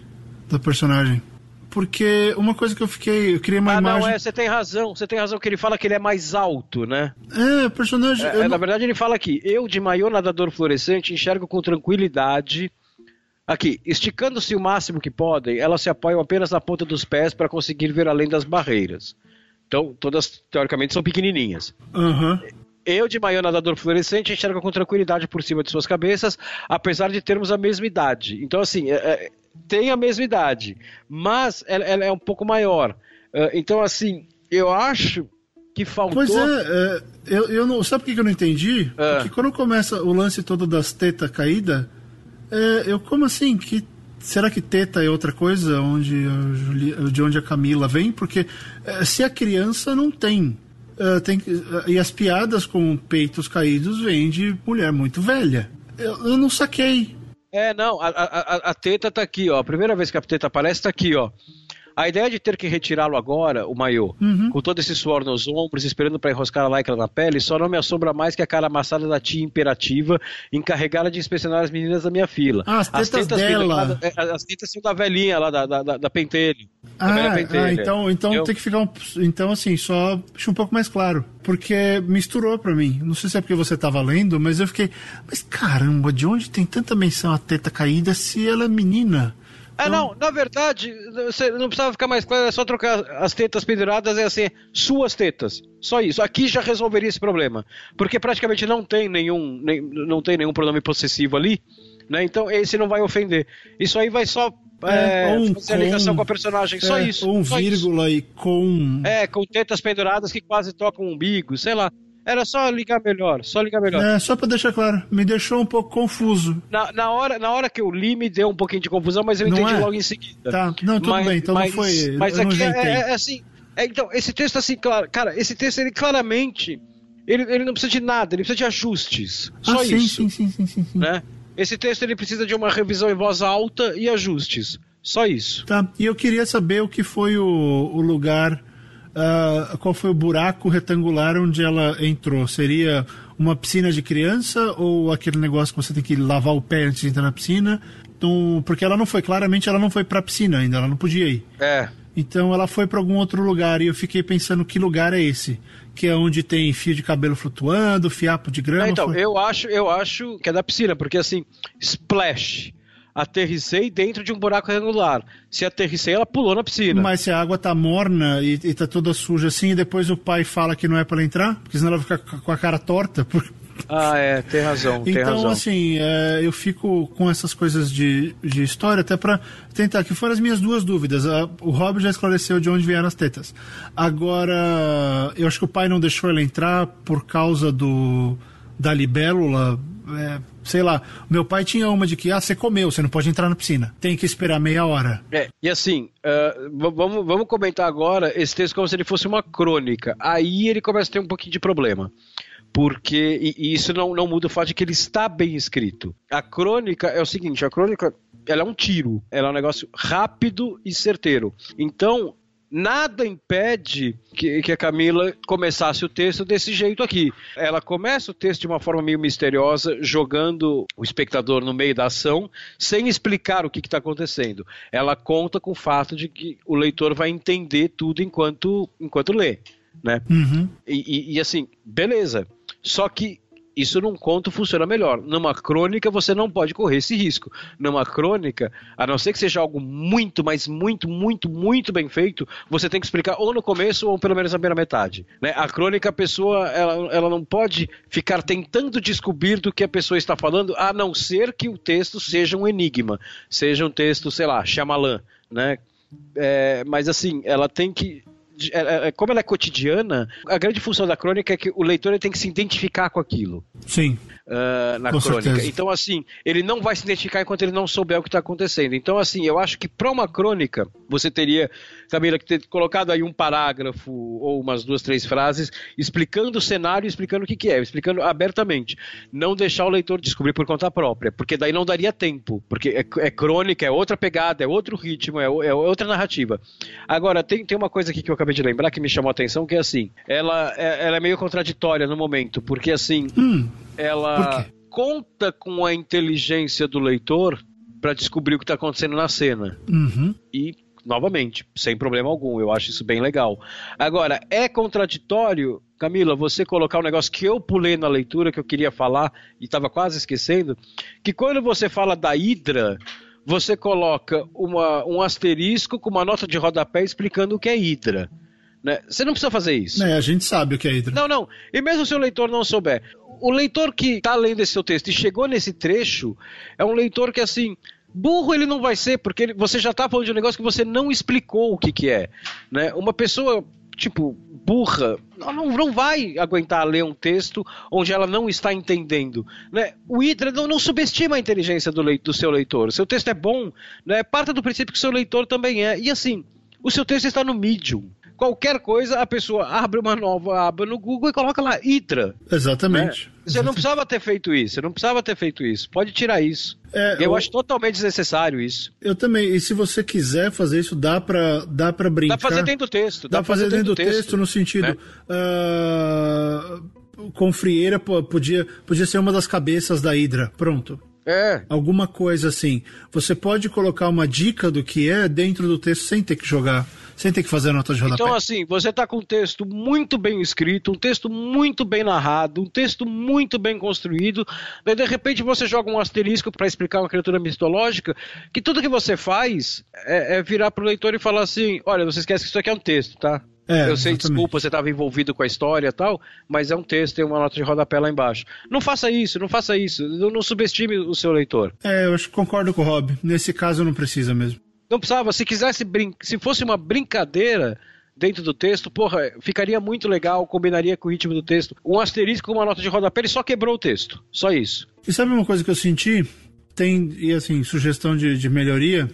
Speaker 1: da personagem. Porque uma coisa que eu fiquei. Eu queria uma
Speaker 2: ah,
Speaker 1: imagem.
Speaker 2: Não, é, você tem razão. Você tem razão que ele fala que ele é mais alto, né?
Speaker 1: É, personagem.
Speaker 2: É,
Speaker 1: não...
Speaker 2: Na verdade, ele fala aqui: eu, de maior nadador fluorescente, enxergo com tranquilidade. Aqui, esticando-se o máximo que podem, elas se apoiam apenas na ponta dos pés para conseguir ver além das barreiras. Então, todas, teoricamente, são pequenininhas.
Speaker 1: Uhum.
Speaker 2: Eu, de maior nadador fluorescente, enxergo com tranquilidade por cima de suas cabeças, apesar de termos a mesma idade. Então, assim, é, é tem a mesma idade, mas ela, ela é um pouco maior. Uh, então, assim, eu acho que faltou.
Speaker 1: Pois é, é eu, eu não. Sabe por que eu não entendi? É. Porque quando começa o lance todo das tetas caída, é, eu como assim? Que será que teta é outra coisa onde de onde a Camila vem? Porque é, se a criança não tem, é, tem e as piadas com peitos caídos vêm de mulher muito velha. Eu, eu não saquei.
Speaker 2: É, não, a, a, a teta tá aqui, ó. A primeira vez que a teta aparece tá aqui, ó. A ideia de ter que retirá-lo agora, o maiô, uhum. com todo esse suor nos ombros, esperando para enroscar a lycra na pele, só não me assombra mais que a cara amassada da tia imperativa encarregada de inspecionar as meninas da minha fila.
Speaker 1: Ah, as tetas, as tetas dela.
Speaker 2: É, as tetas são da velhinha lá, da, da, da pentelho.
Speaker 1: Ah, ah, então, então tem que ficar um, então assim, só deixa um pouco mais claro, porque misturou para mim. Não sei se é porque você tava lendo, mas eu fiquei, mas caramba, de onde tem tanta menção a teta caída se ela é menina?
Speaker 2: Ah, não, na verdade, você não precisava ficar mais claro, é só trocar as tetas penduradas, é assim, suas tetas. Só isso. Aqui já resolveria esse problema. Porque praticamente não tem nenhum, nem, não tem nenhum pronome possessivo ali, né? Então esse não vai ofender. Isso aí vai só é, é, um fazer com, a ligação com a personagem, é, só isso.
Speaker 1: Um
Speaker 2: só
Speaker 1: vírgula
Speaker 2: isso.
Speaker 1: e com.
Speaker 2: É, com tetas penduradas que quase tocam o umbigo, sei lá. Era só ligar melhor, só ligar melhor.
Speaker 1: É, só pra deixar claro, me deixou um pouco confuso.
Speaker 2: Na, na, hora, na hora que eu li, me deu um pouquinho de confusão, mas eu não entendi é? logo em seguida.
Speaker 1: Tá, não, tudo mas, bem, então mas, não foi.
Speaker 2: Mas aqui é, é, é, assim. É, então, esse texto, assim, claro, cara, esse texto, ele claramente. Ele, ele não precisa de nada, ele precisa de ajustes. Só
Speaker 1: ah, sim,
Speaker 2: isso.
Speaker 1: Sim, sim, sim, sim, sim.
Speaker 2: Né? Esse texto ele precisa de uma revisão em voz alta e ajustes. Só isso.
Speaker 1: Tá, e eu queria saber o que foi o, o lugar uh, qual foi o buraco retangular onde ela entrou? Seria uma piscina de criança ou aquele negócio que você tem que lavar o pé antes de entrar na piscina? Então, porque ela não foi, claramente ela não foi para a piscina ainda, ela não podia ir.
Speaker 2: É.
Speaker 1: Então ela foi para algum outro lugar e eu fiquei pensando que lugar é esse, que é onde tem fio de cabelo flutuando, fiapo de grama.
Speaker 2: então,
Speaker 1: foi...
Speaker 2: eu acho, eu acho que é da piscina, porque assim, splash aterrissei dentro de um buraco regular. Se aterrissei, ela pulou na piscina.
Speaker 1: Mas se a água tá morna e, e tá toda suja assim, e depois o pai fala que não é para ela entrar, porque senão ela fica com a cara torta. Por... *laughs*
Speaker 2: Ah, é, tem razão. Tem
Speaker 1: então,
Speaker 2: razão.
Speaker 1: assim, é, eu fico com essas coisas de, de história até para tentar, que foram as minhas duas dúvidas. o Rob já esclareceu de onde vieram as tetas. Agora, eu acho que o pai não deixou ela entrar por causa do da libélula. É, sei lá, meu pai tinha uma de que, ah, você comeu, você não pode entrar na piscina. Tem que esperar meia hora.
Speaker 2: É, e assim, uh, vamos, vamos comentar agora esse texto como se ele fosse uma crônica. Aí ele começa a ter um pouquinho de problema porque e, isso não, não muda o fato de que ele está bem escrito. A crônica é o seguinte, a crônica ela é um tiro, ela é um negócio rápido e certeiro. Então nada impede que, que, a Camila começasse o texto desse jeito aqui. Ela começa o texto de uma forma meio misteriosa, jogando o espectador no meio da ação, sem explicar o que está acontecendo. Ela conta com o fato de que o leitor vai entender tudo enquanto, enquanto lê. Né?
Speaker 1: Uhum.
Speaker 2: E, e, e assim, beleza. Só que isso num conto funciona melhor. Numa crônica você não pode correr esse risco. Numa crônica, a não ser que seja algo muito, mas muito, muito, muito bem feito, você tem que explicar ou no começo ou pelo menos na primeira metade. Né? A crônica, a pessoa, ela, ela não pode ficar tentando descobrir do que a pessoa está falando, a não ser que o texto seja um enigma, seja um texto, sei lá, chamalã, né? É, mas assim, ela tem que como ela é cotidiana, a grande função da crônica é que o leitor tem que se identificar com aquilo.
Speaker 1: Sim.
Speaker 2: Uh, na com crônica. Certeza. Então, assim, ele não vai se identificar enquanto ele não souber o que está acontecendo. Então, assim, eu acho que para uma crônica, você teria, Camila, que ter colocado aí um parágrafo ou umas duas, três frases explicando o cenário, explicando o que, que é, explicando abertamente. Não deixar o leitor descobrir por conta própria, porque daí não daria tempo. Porque é, é crônica, é outra pegada, é outro ritmo, é, é outra narrativa. Agora, tem, tem uma coisa aqui que eu acabei acabei de lembrar que me chamou a atenção, que é assim, ela, é, ela é meio contraditória no momento, porque assim,
Speaker 1: hum,
Speaker 2: ela conta com a inteligência do leitor para descobrir o que está acontecendo na cena.
Speaker 1: Uhum.
Speaker 2: E novamente, sem problema algum. Eu acho isso bem legal. Agora, é contraditório, Camila, você colocar um negócio que eu pulei na leitura, que eu queria falar e estava quase esquecendo, que quando você fala da Hidra, você coloca uma, um asterisco com uma nota de rodapé explicando o que é Hidra. Né? Você não precisa fazer isso.
Speaker 1: É, a gente sabe o que é Hidra.
Speaker 2: Não, não. E mesmo se o leitor não souber, o leitor que está lendo esse seu texto e chegou nesse trecho é um leitor que, assim, burro ele não vai ser, porque ele, você já está falando de um negócio que você não explicou o que, que é. Né? Uma pessoa tipo, burra, não, não vai aguentar ler um texto onde ela não está entendendo. Né? O Hydra não, não subestima a inteligência do, do seu leitor. Seu texto é bom, né? parta do princípio que seu leitor também é. E assim, o seu texto está no Medium qualquer coisa, a pessoa abre uma nova aba no Google e coloca lá Hydra.
Speaker 1: Exatamente.
Speaker 2: Né? Você não precisava ter feito isso, você não precisava ter feito isso. Pode tirar isso. É, eu, eu, acho totalmente desnecessário isso.
Speaker 1: Eu também. E se você quiser fazer isso, dá pra, dá pra brincar.
Speaker 2: Dá pra fazer dentro do texto.
Speaker 1: Dá, dá pra fazer dentro do texto, texto no sentido. Né? Uh, com Frieira podia, podia ser uma das cabeças da Hydra. Pronto.
Speaker 2: É.
Speaker 1: Alguma coisa assim. Você pode colocar uma dica do que é dentro do texto sem ter que jogar sem ter que fazer nota de rodapé.
Speaker 2: Então, assim, você tá com um texto muito bem escrito, um texto muito bem narrado, um texto muito bem construído, daí de repente você joga um asterisco para explicar uma criatura mitológica, que tudo que você faz é, é virar pro leitor e falar assim: olha, você esquece que isso aqui é um texto, tá?
Speaker 1: É,
Speaker 2: eu sei,
Speaker 1: exatamente.
Speaker 2: desculpa, você estava envolvido com a história e tal, mas é um texto, tem uma nota de rodapé lá embaixo. Não faça isso, não faça isso, não, não subestime o seu leitor.
Speaker 1: É, eu acho que concordo com o Rob. Nesse caso não precisa mesmo.
Speaker 2: Não precisava, se quisesse, se fosse uma brincadeira dentro do texto, porra, ficaria muito legal, combinaria com o ritmo do texto. Um asterisco com uma nota de rodapé, ele só quebrou o texto, só isso.
Speaker 1: E sabe uma coisa que eu senti? Tem, e assim, sugestão de, de melhoria,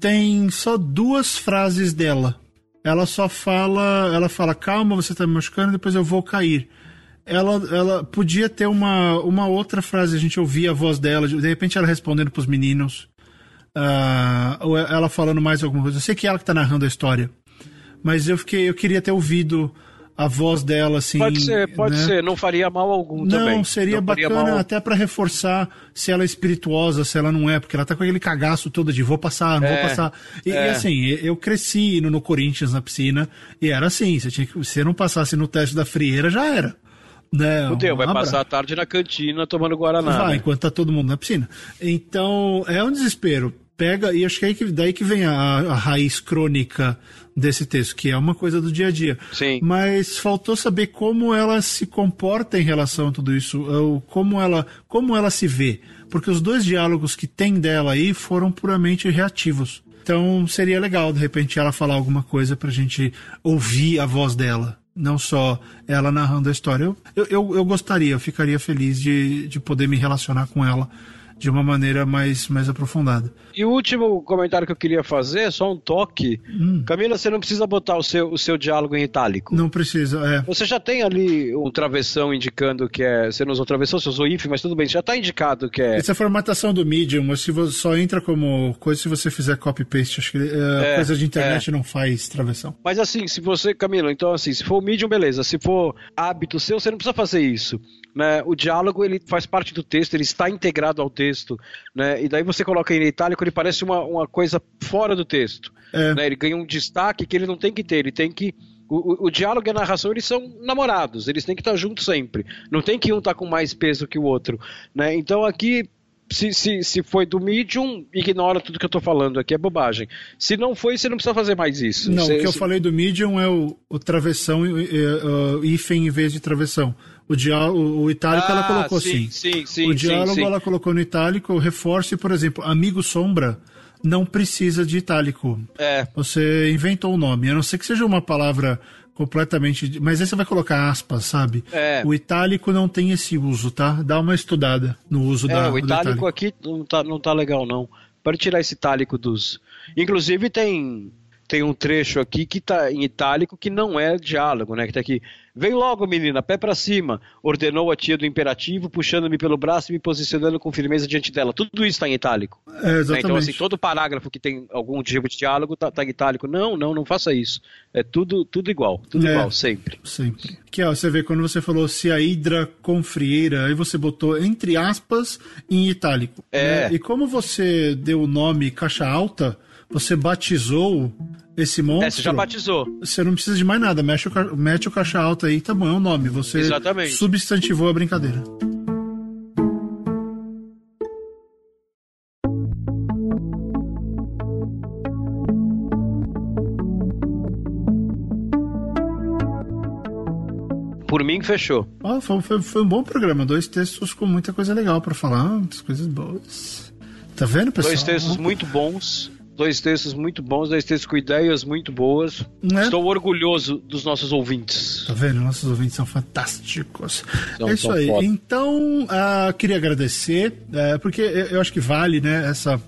Speaker 1: tem só duas frases dela. Ela só fala, ela fala, calma, você tá me machucando, depois eu vou cair. Ela, ela podia ter uma, uma outra frase, a gente ouvia a voz dela, de repente ela respondendo pros meninos, ou ela falando mais alguma coisa. Eu sei que é ela que tá narrando a história, mas eu fiquei, eu queria ter ouvido a voz dela assim.
Speaker 2: Pode ser, pode
Speaker 1: né?
Speaker 2: ser, não faria mal algum
Speaker 1: Não,
Speaker 2: também.
Speaker 1: seria
Speaker 2: Não faria
Speaker 1: bacana
Speaker 2: mal-
Speaker 1: até pra reforçar se ela é espirituosa, se ela não é, porque ela tá com aquele cagaço todo de vou passar, não
Speaker 2: É,
Speaker 1: vou passar. E, e
Speaker 2: é.
Speaker 1: assim, eu cresci indo no Corinthians na piscina e era assim, você tinha que, se não passasse no teste da frieira, já era. Né?
Speaker 2: Fudeu,
Speaker 1: Um
Speaker 2: vai
Speaker 1: abraço.
Speaker 2: passar a tarde na cantina tomando Guaraná.
Speaker 1: Vai,
Speaker 2: né?
Speaker 1: enquanto tá todo mundo na piscina. Então, é um desespero. Pega, e acho que é que, daí que vem a, a raiz crônica desse texto, que é uma coisa do dia a dia.
Speaker 2: Sim.
Speaker 1: Mas faltou saber como ela se comporta em relação a tudo isso, ou como ela, como ela se vê. Porque os dois diálogos que tem dela aí foram puramente reativos. Então seria legal, de repente, ela falar alguma coisa pra gente ouvir a voz dela. Não só ela narrando a história. Eu, eu, eu, eu gostaria, eu ficaria feliz de, de poder me relacionar com ela de uma maneira mais, mais aprofundada.
Speaker 2: E o último comentário que eu queria fazer é só um toque.
Speaker 1: Hum.
Speaker 2: Camila, você não precisa botar o seu, o seu diálogo em itálico.
Speaker 1: Não precisa, é.
Speaker 2: Você já tem ali um travessão indicando que é. Você não usou travessão, você usou if, mas tudo bem, já está indicado que é.
Speaker 1: Essa é a formatação do Medium, se você só entra como coisa se você fizer copy-paste. Acho que é,
Speaker 2: É,
Speaker 1: coisa de internet não faz travessão.
Speaker 2: Mas assim, se você, Camila, então assim, se for o medium, beleza. Se for hábito seu, você não precisa fazer isso. Né? O diálogo ele faz parte do texto, ele está integrado ao texto, né? E daí você coloca em itálico, ele parece uma, uma coisa fora do texto.
Speaker 1: É.
Speaker 2: né? Ele ganha um destaque que ele não tem que ter, ele tem que. O, o- o diálogo e a narração eles são namorados, eles têm que estar juntos sempre. Não tem que um estar com mais peso que o outro. Né? Então aqui se, se, se foi do Medium, ignora tudo que eu tô falando aqui, é bobagem. Se não foi, você não precisa fazer mais isso.
Speaker 1: Não,
Speaker 2: Você-
Speaker 1: o que eu
Speaker 2: você-
Speaker 1: falei do Medium é o, o travessão e uh, hífen em vez de travessão. O, o, o itálico ela
Speaker 2: Ah,
Speaker 1: colocou
Speaker 2: sim,
Speaker 1: sim.
Speaker 2: sim, sim,
Speaker 1: o diálogo
Speaker 2: sim, sim.
Speaker 1: ela colocou no itálico, o reforço, por exemplo, amigo sombra não precisa de itálico.
Speaker 2: É,
Speaker 1: Você inventou um nome, a não ser que seja uma palavra completamente. Mas aí você vai colocar aspas, sabe?
Speaker 2: É.
Speaker 1: O itálico não tem esse uso, tá? Dá uma estudada no uso
Speaker 2: é
Speaker 1: da,
Speaker 2: o
Speaker 1: do
Speaker 2: itálico aqui não tá, não tá legal, não. Pode tirar esse itálico dos. Inclusive tem. Tem um trecho aqui que tá em itálico que não é diálogo, né? Que tá aqui. Vem logo, menina, pé pra cima, ordenou a tia do imperativo, puxando-me pelo braço e me posicionando com firmeza diante dela. Tudo isso tá em itálico.
Speaker 1: É,
Speaker 2: né?
Speaker 1: exatamente.
Speaker 2: Então, assim, todo parágrafo que tem algum tipo de diálogo tá, tá em itálico. Não, não, não faça isso. É tudo, tudo igual, tudo
Speaker 1: É.
Speaker 2: igual, sempre.
Speaker 1: Sempre. Que ó, você vê quando você falou se a hidra com frieira, aí você botou entre aspas em itálico.
Speaker 2: É.
Speaker 1: né? E como você deu o nome caixa alta, você batizou esse monstro.
Speaker 2: É, você já batizou.
Speaker 1: Você não precisa de mais nada, mexe o, mete o caixa alta aí, tá bom, é o nome. Você
Speaker 2: Exatamente.
Speaker 1: substantivou a brincadeira.
Speaker 2: Por mim, fechou.
Speaker 1: Ó, foi, foi- foi um bom programa, dois textos com muita coisa legal pra falar, muitas coisas boas. Tá vendo, pessoal?
Speaker 2: Dois textos muito bons. Dois textos muito bons, dois textos com ideias muito boas.
Speaker 1: Né?
Speaker 2: Estou orgulhoso dos nossos ouvintes.
Speaker 1: Tá vendo? Nossos ouvintes são fantásticos.
Speaker 2: São-
Speaker 1: é isso aí.
Speaker 2: foda.
Speaker 1: Então, ah, queria agradecer, eh, porque eu acho que vale, né, essa,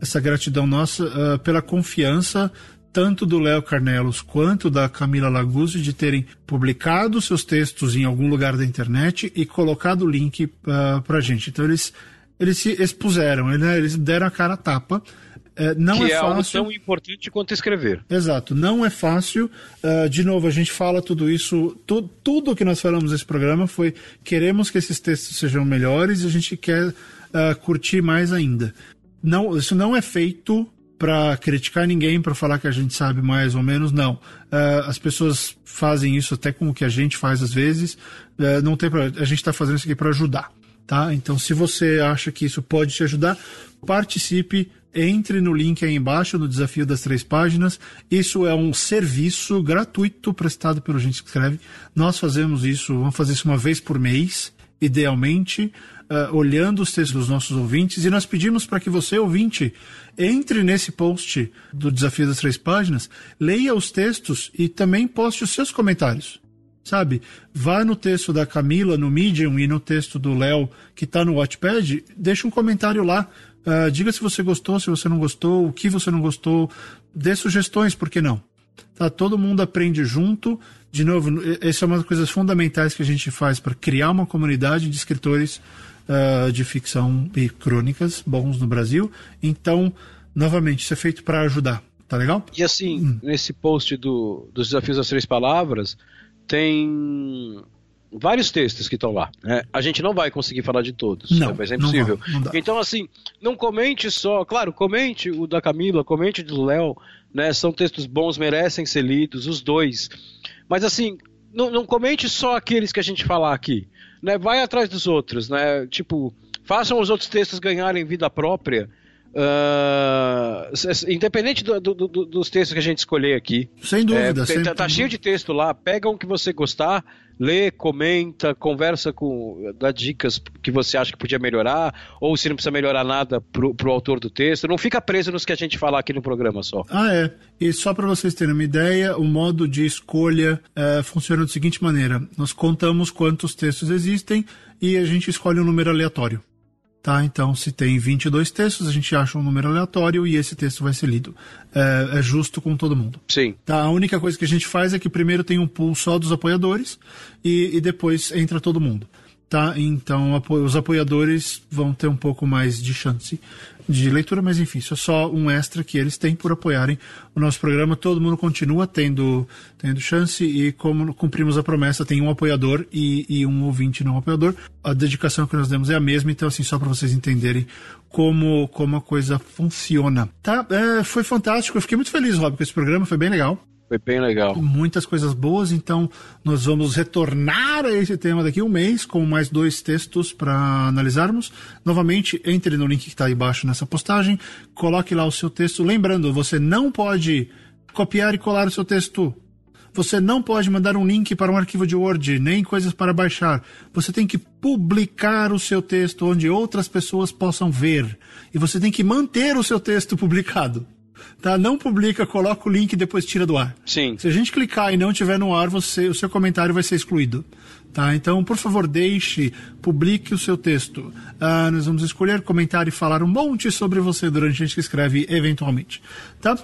Speaker 1: essa gratidão nossa ah, pela confiança tanto do Léo Carnelos quanto da Camila Laguzzi de terem publicado seus textos em algum lugar da internet e colocado o link uh, pra gente. Então eles, eles se expuseram, né, eles deram a cara a tapa. Eh, não
Speaker 2: que
Speaker 1: é
Speaker 2: é, algo
Speaker 1: fácil.
Speaker 2: tão importante quanto escrever.
Speaker 1: Exato, não é fácil. Ah, de novo, a gente fala tudo isso, tu, tudo que nós falamos nesse programa foi queremos que esses textos sejam melhores e a gente quer ah, curtir mais ainda. Não, isso não é feito para criticar ninguém, para falar que a gente sabe mais ou menos, não. Uh, as pessoas fazem isso até com o que a gente faz às vezes. Uh, não tem pra, a gente está fazendo isso aqui para ajudar, tá? Então, se você acha que isso pode te ajudar, participe. Entre no link aí embaixo no desafio das três páginas. Isso é um serviço gratuito prestado pelo Gente que Escreve. Nós fazemos isso, vamos fazer isso uma vez por mês, idealmente uh, olhando os textos dos nossos ouvintes e nós pedimos para que você, ouvinte, entre nesse post do Desafio das Três Páginas, leia os textos e também poste os seus comentários. Sabe? Vá no texto da Camila, no Medium e no texto do Léo, que está no Watchpad, deixa um comentário lá. Uh, diga se você gostou, se você não gostou, o que você não gostou. Dê sugestões, por que não? Tá, todo mundo aprende junto. De novo, essa é uma das coisas fundamentais que a gente faz para criar uma comunidade de escritores uh, de ficção e crônicas bons no Brasil. Então, novamente, isso é feito para ajudar. Tá legal?
Speaker 2: E assim, hum. nesse post do, dos desafios das três palavras, tem vários textos que estão lá. Né? A gente não vai conseguir falar de todos,
Speaker 1: não,
Speaker 2: né? mas é impossível.
Speaker 1: Não não
Speaker 2: então, assim, não comente só. Claro, comente o da Camila, comente o do Léo. Né? São textos bons, merecem ser lidos, os dois. Mas, assim, não, não comente só aqueles que a gente falar aqui né, vai atrás dos outros, né? Tipo, façam os outros textos ganharem vida própria. Uh, independente do, do, do, dos textos que a gente escolher aqui.
Speaker 1: Sem dúvida.
Speaker 2: É, tá, tá cheio de texto lá. Pega um que você gostar, lê, comenta, conversa com. dá dicas que você acha que podia melhorar, ou se não precisa melhorar nada pro, pro autor do texto. Não fica preso nos que a gente falar aqui no programa só.
Speaker 1: Ah, é. E só para vocês terem uma ideia, o modo de escolha é, funciona da seguinte maneira: nós contamos quantos textos existem e a gente escolhe um número aleatório. Tá? Então, se tem 22 textos, a gente acha um número aleatório e esse texto vai ser lido. É, é, justo com todo mundo.
Speaker 2: Sim.
Speaker 1: Tá? A única coisa que a gente faz é que primeiro tem um pool só dos apoiadores e, e depois entra todo mundo. Tá? Então, os apoiadores vão ter um pouco mais de chance de leitura, mas enfim, isso é só um extra que eles têm por apoiarem o nosso programa. Todo mundo continua tendo, tendo chance e, como cumprimos a promessa, tem um apoiador e, e um ouvinte não apoiador. A dedicação que nós demos é a mesma, então, assim, só para vocês entenderem como, como a coisa funciona. Tá? É, foi fantástico, eu fiquei muito feliz, Rob, com esse programa, foi bem legal.
Speaker 2: Foi bem legal.
Speaker 1: Muitas coisas boas, então nós vamos retornar a esse tema daqui um mês com mais dois textos para analisarmos. Novamente, entre no link que está aí embaixo nessa postagem, coloque lá o seu texto. Lembrando, você não pode copiar e colar o seu texto. Você não pode mandar um link para um arquivo de Word, nem coisas para baixar. Você tem que publicar o seu texto onde outras pessoas possam ver. E você tem que manter o seu texto *laughs* publicado tá? Não publica, coloca o link e depois tira do ar.
Speaker 2: Sim.
Speaker 1: Se a gente clicar e não tiver no ar, você, o seu comentário vai ser excluído. Tá? Então, por favor, deixe, publique o seu texto. Uh, nós vamos escolher, comentar e falar um monte sobre você durante a gente que escreve eventualmente. Tá? Uh,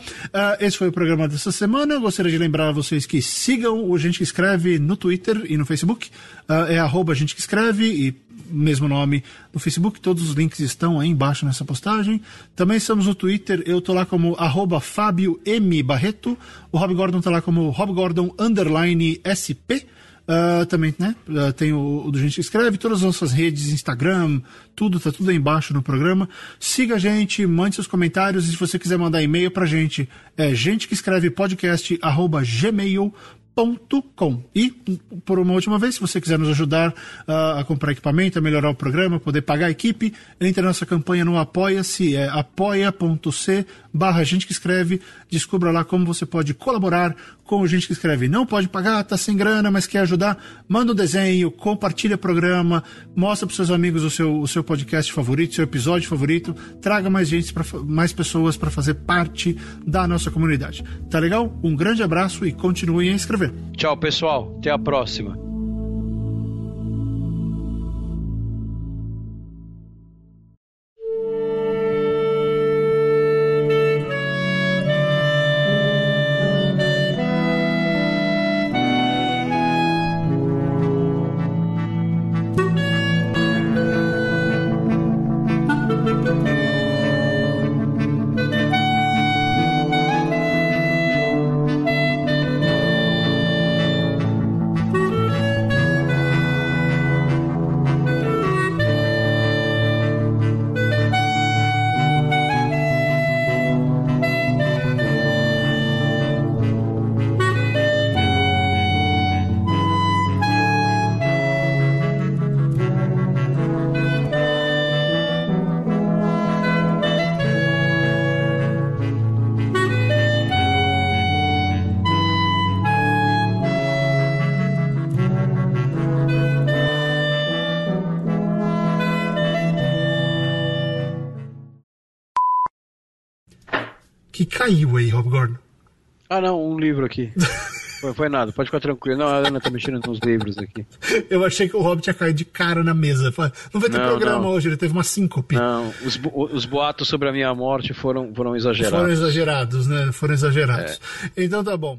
Speaker 1: esse foi o programa dessa semana. Eu gostaria de lembrar a vocês que sigam o Gente que Escreve no Twitter e no Facebook. Uh, é arroba Gente que Escreve e mesmo nome no Facebook, todos os links estão aí embaixo nessa postagem. Também estamos no Twitter, eu tô lá como arroba Fábio M. Barreto, o Rob Gordon tá lá como Rob Gordon underline SP. Uh, também, né? Uh, tem o, o, do Gente que Escreve, todas as nossas redes, Instagram, tudo, tá tudo aí embaixo no programa. Siga a gente, mande seus comentários e se você quiser mandar e-mail pra gente, é gente que escreve podcast arroba Com. E, por uma última vez, se você quiser nos ajudar uh, a comprar equipamento, a melhorar o programa, poder pagar a equipe, entre na nossa campanha no Apoia-se, é apoia.c barra gente que escreve, descubra lá como você pode colaborar com gente que escreve. Não pode pagar, tá sem grana, mas quer ajudar, manda um desenho, compartilha o programa, mostra para seus amigos o seu, o seu podcast favorito, seu episódio favorito, traga mais gente, pra, mais pessoas para fazer parte da nossa comunidade. Tá legal? Um grande abraço e continuem a escrever.
Speaker 2: Tchau, pessoal. Até a próxima.
Speaker 1: Caiu aí, Rob Gordon?
Speaker 2: Ah, não, um livro aqui. *laughs* Foi, foi nada, pode ficar tranquilo. Não, a Ana tá mexendo nos livros aqui.
Speaker 1: Eu achei que o Rob tinha caído de cara na mesa. Não vai ter
Speaker 2: Não,
Speaker 1: programa
Speaker 2: não.
Speaker 1: hoje, ele teve uma síncope.
Speaker 2: Não, os, os boatos sobre a minha morte foram, foram exagerados.
Speaker 1: Foram exagerados, né? Foram exagerados. Então tá bom.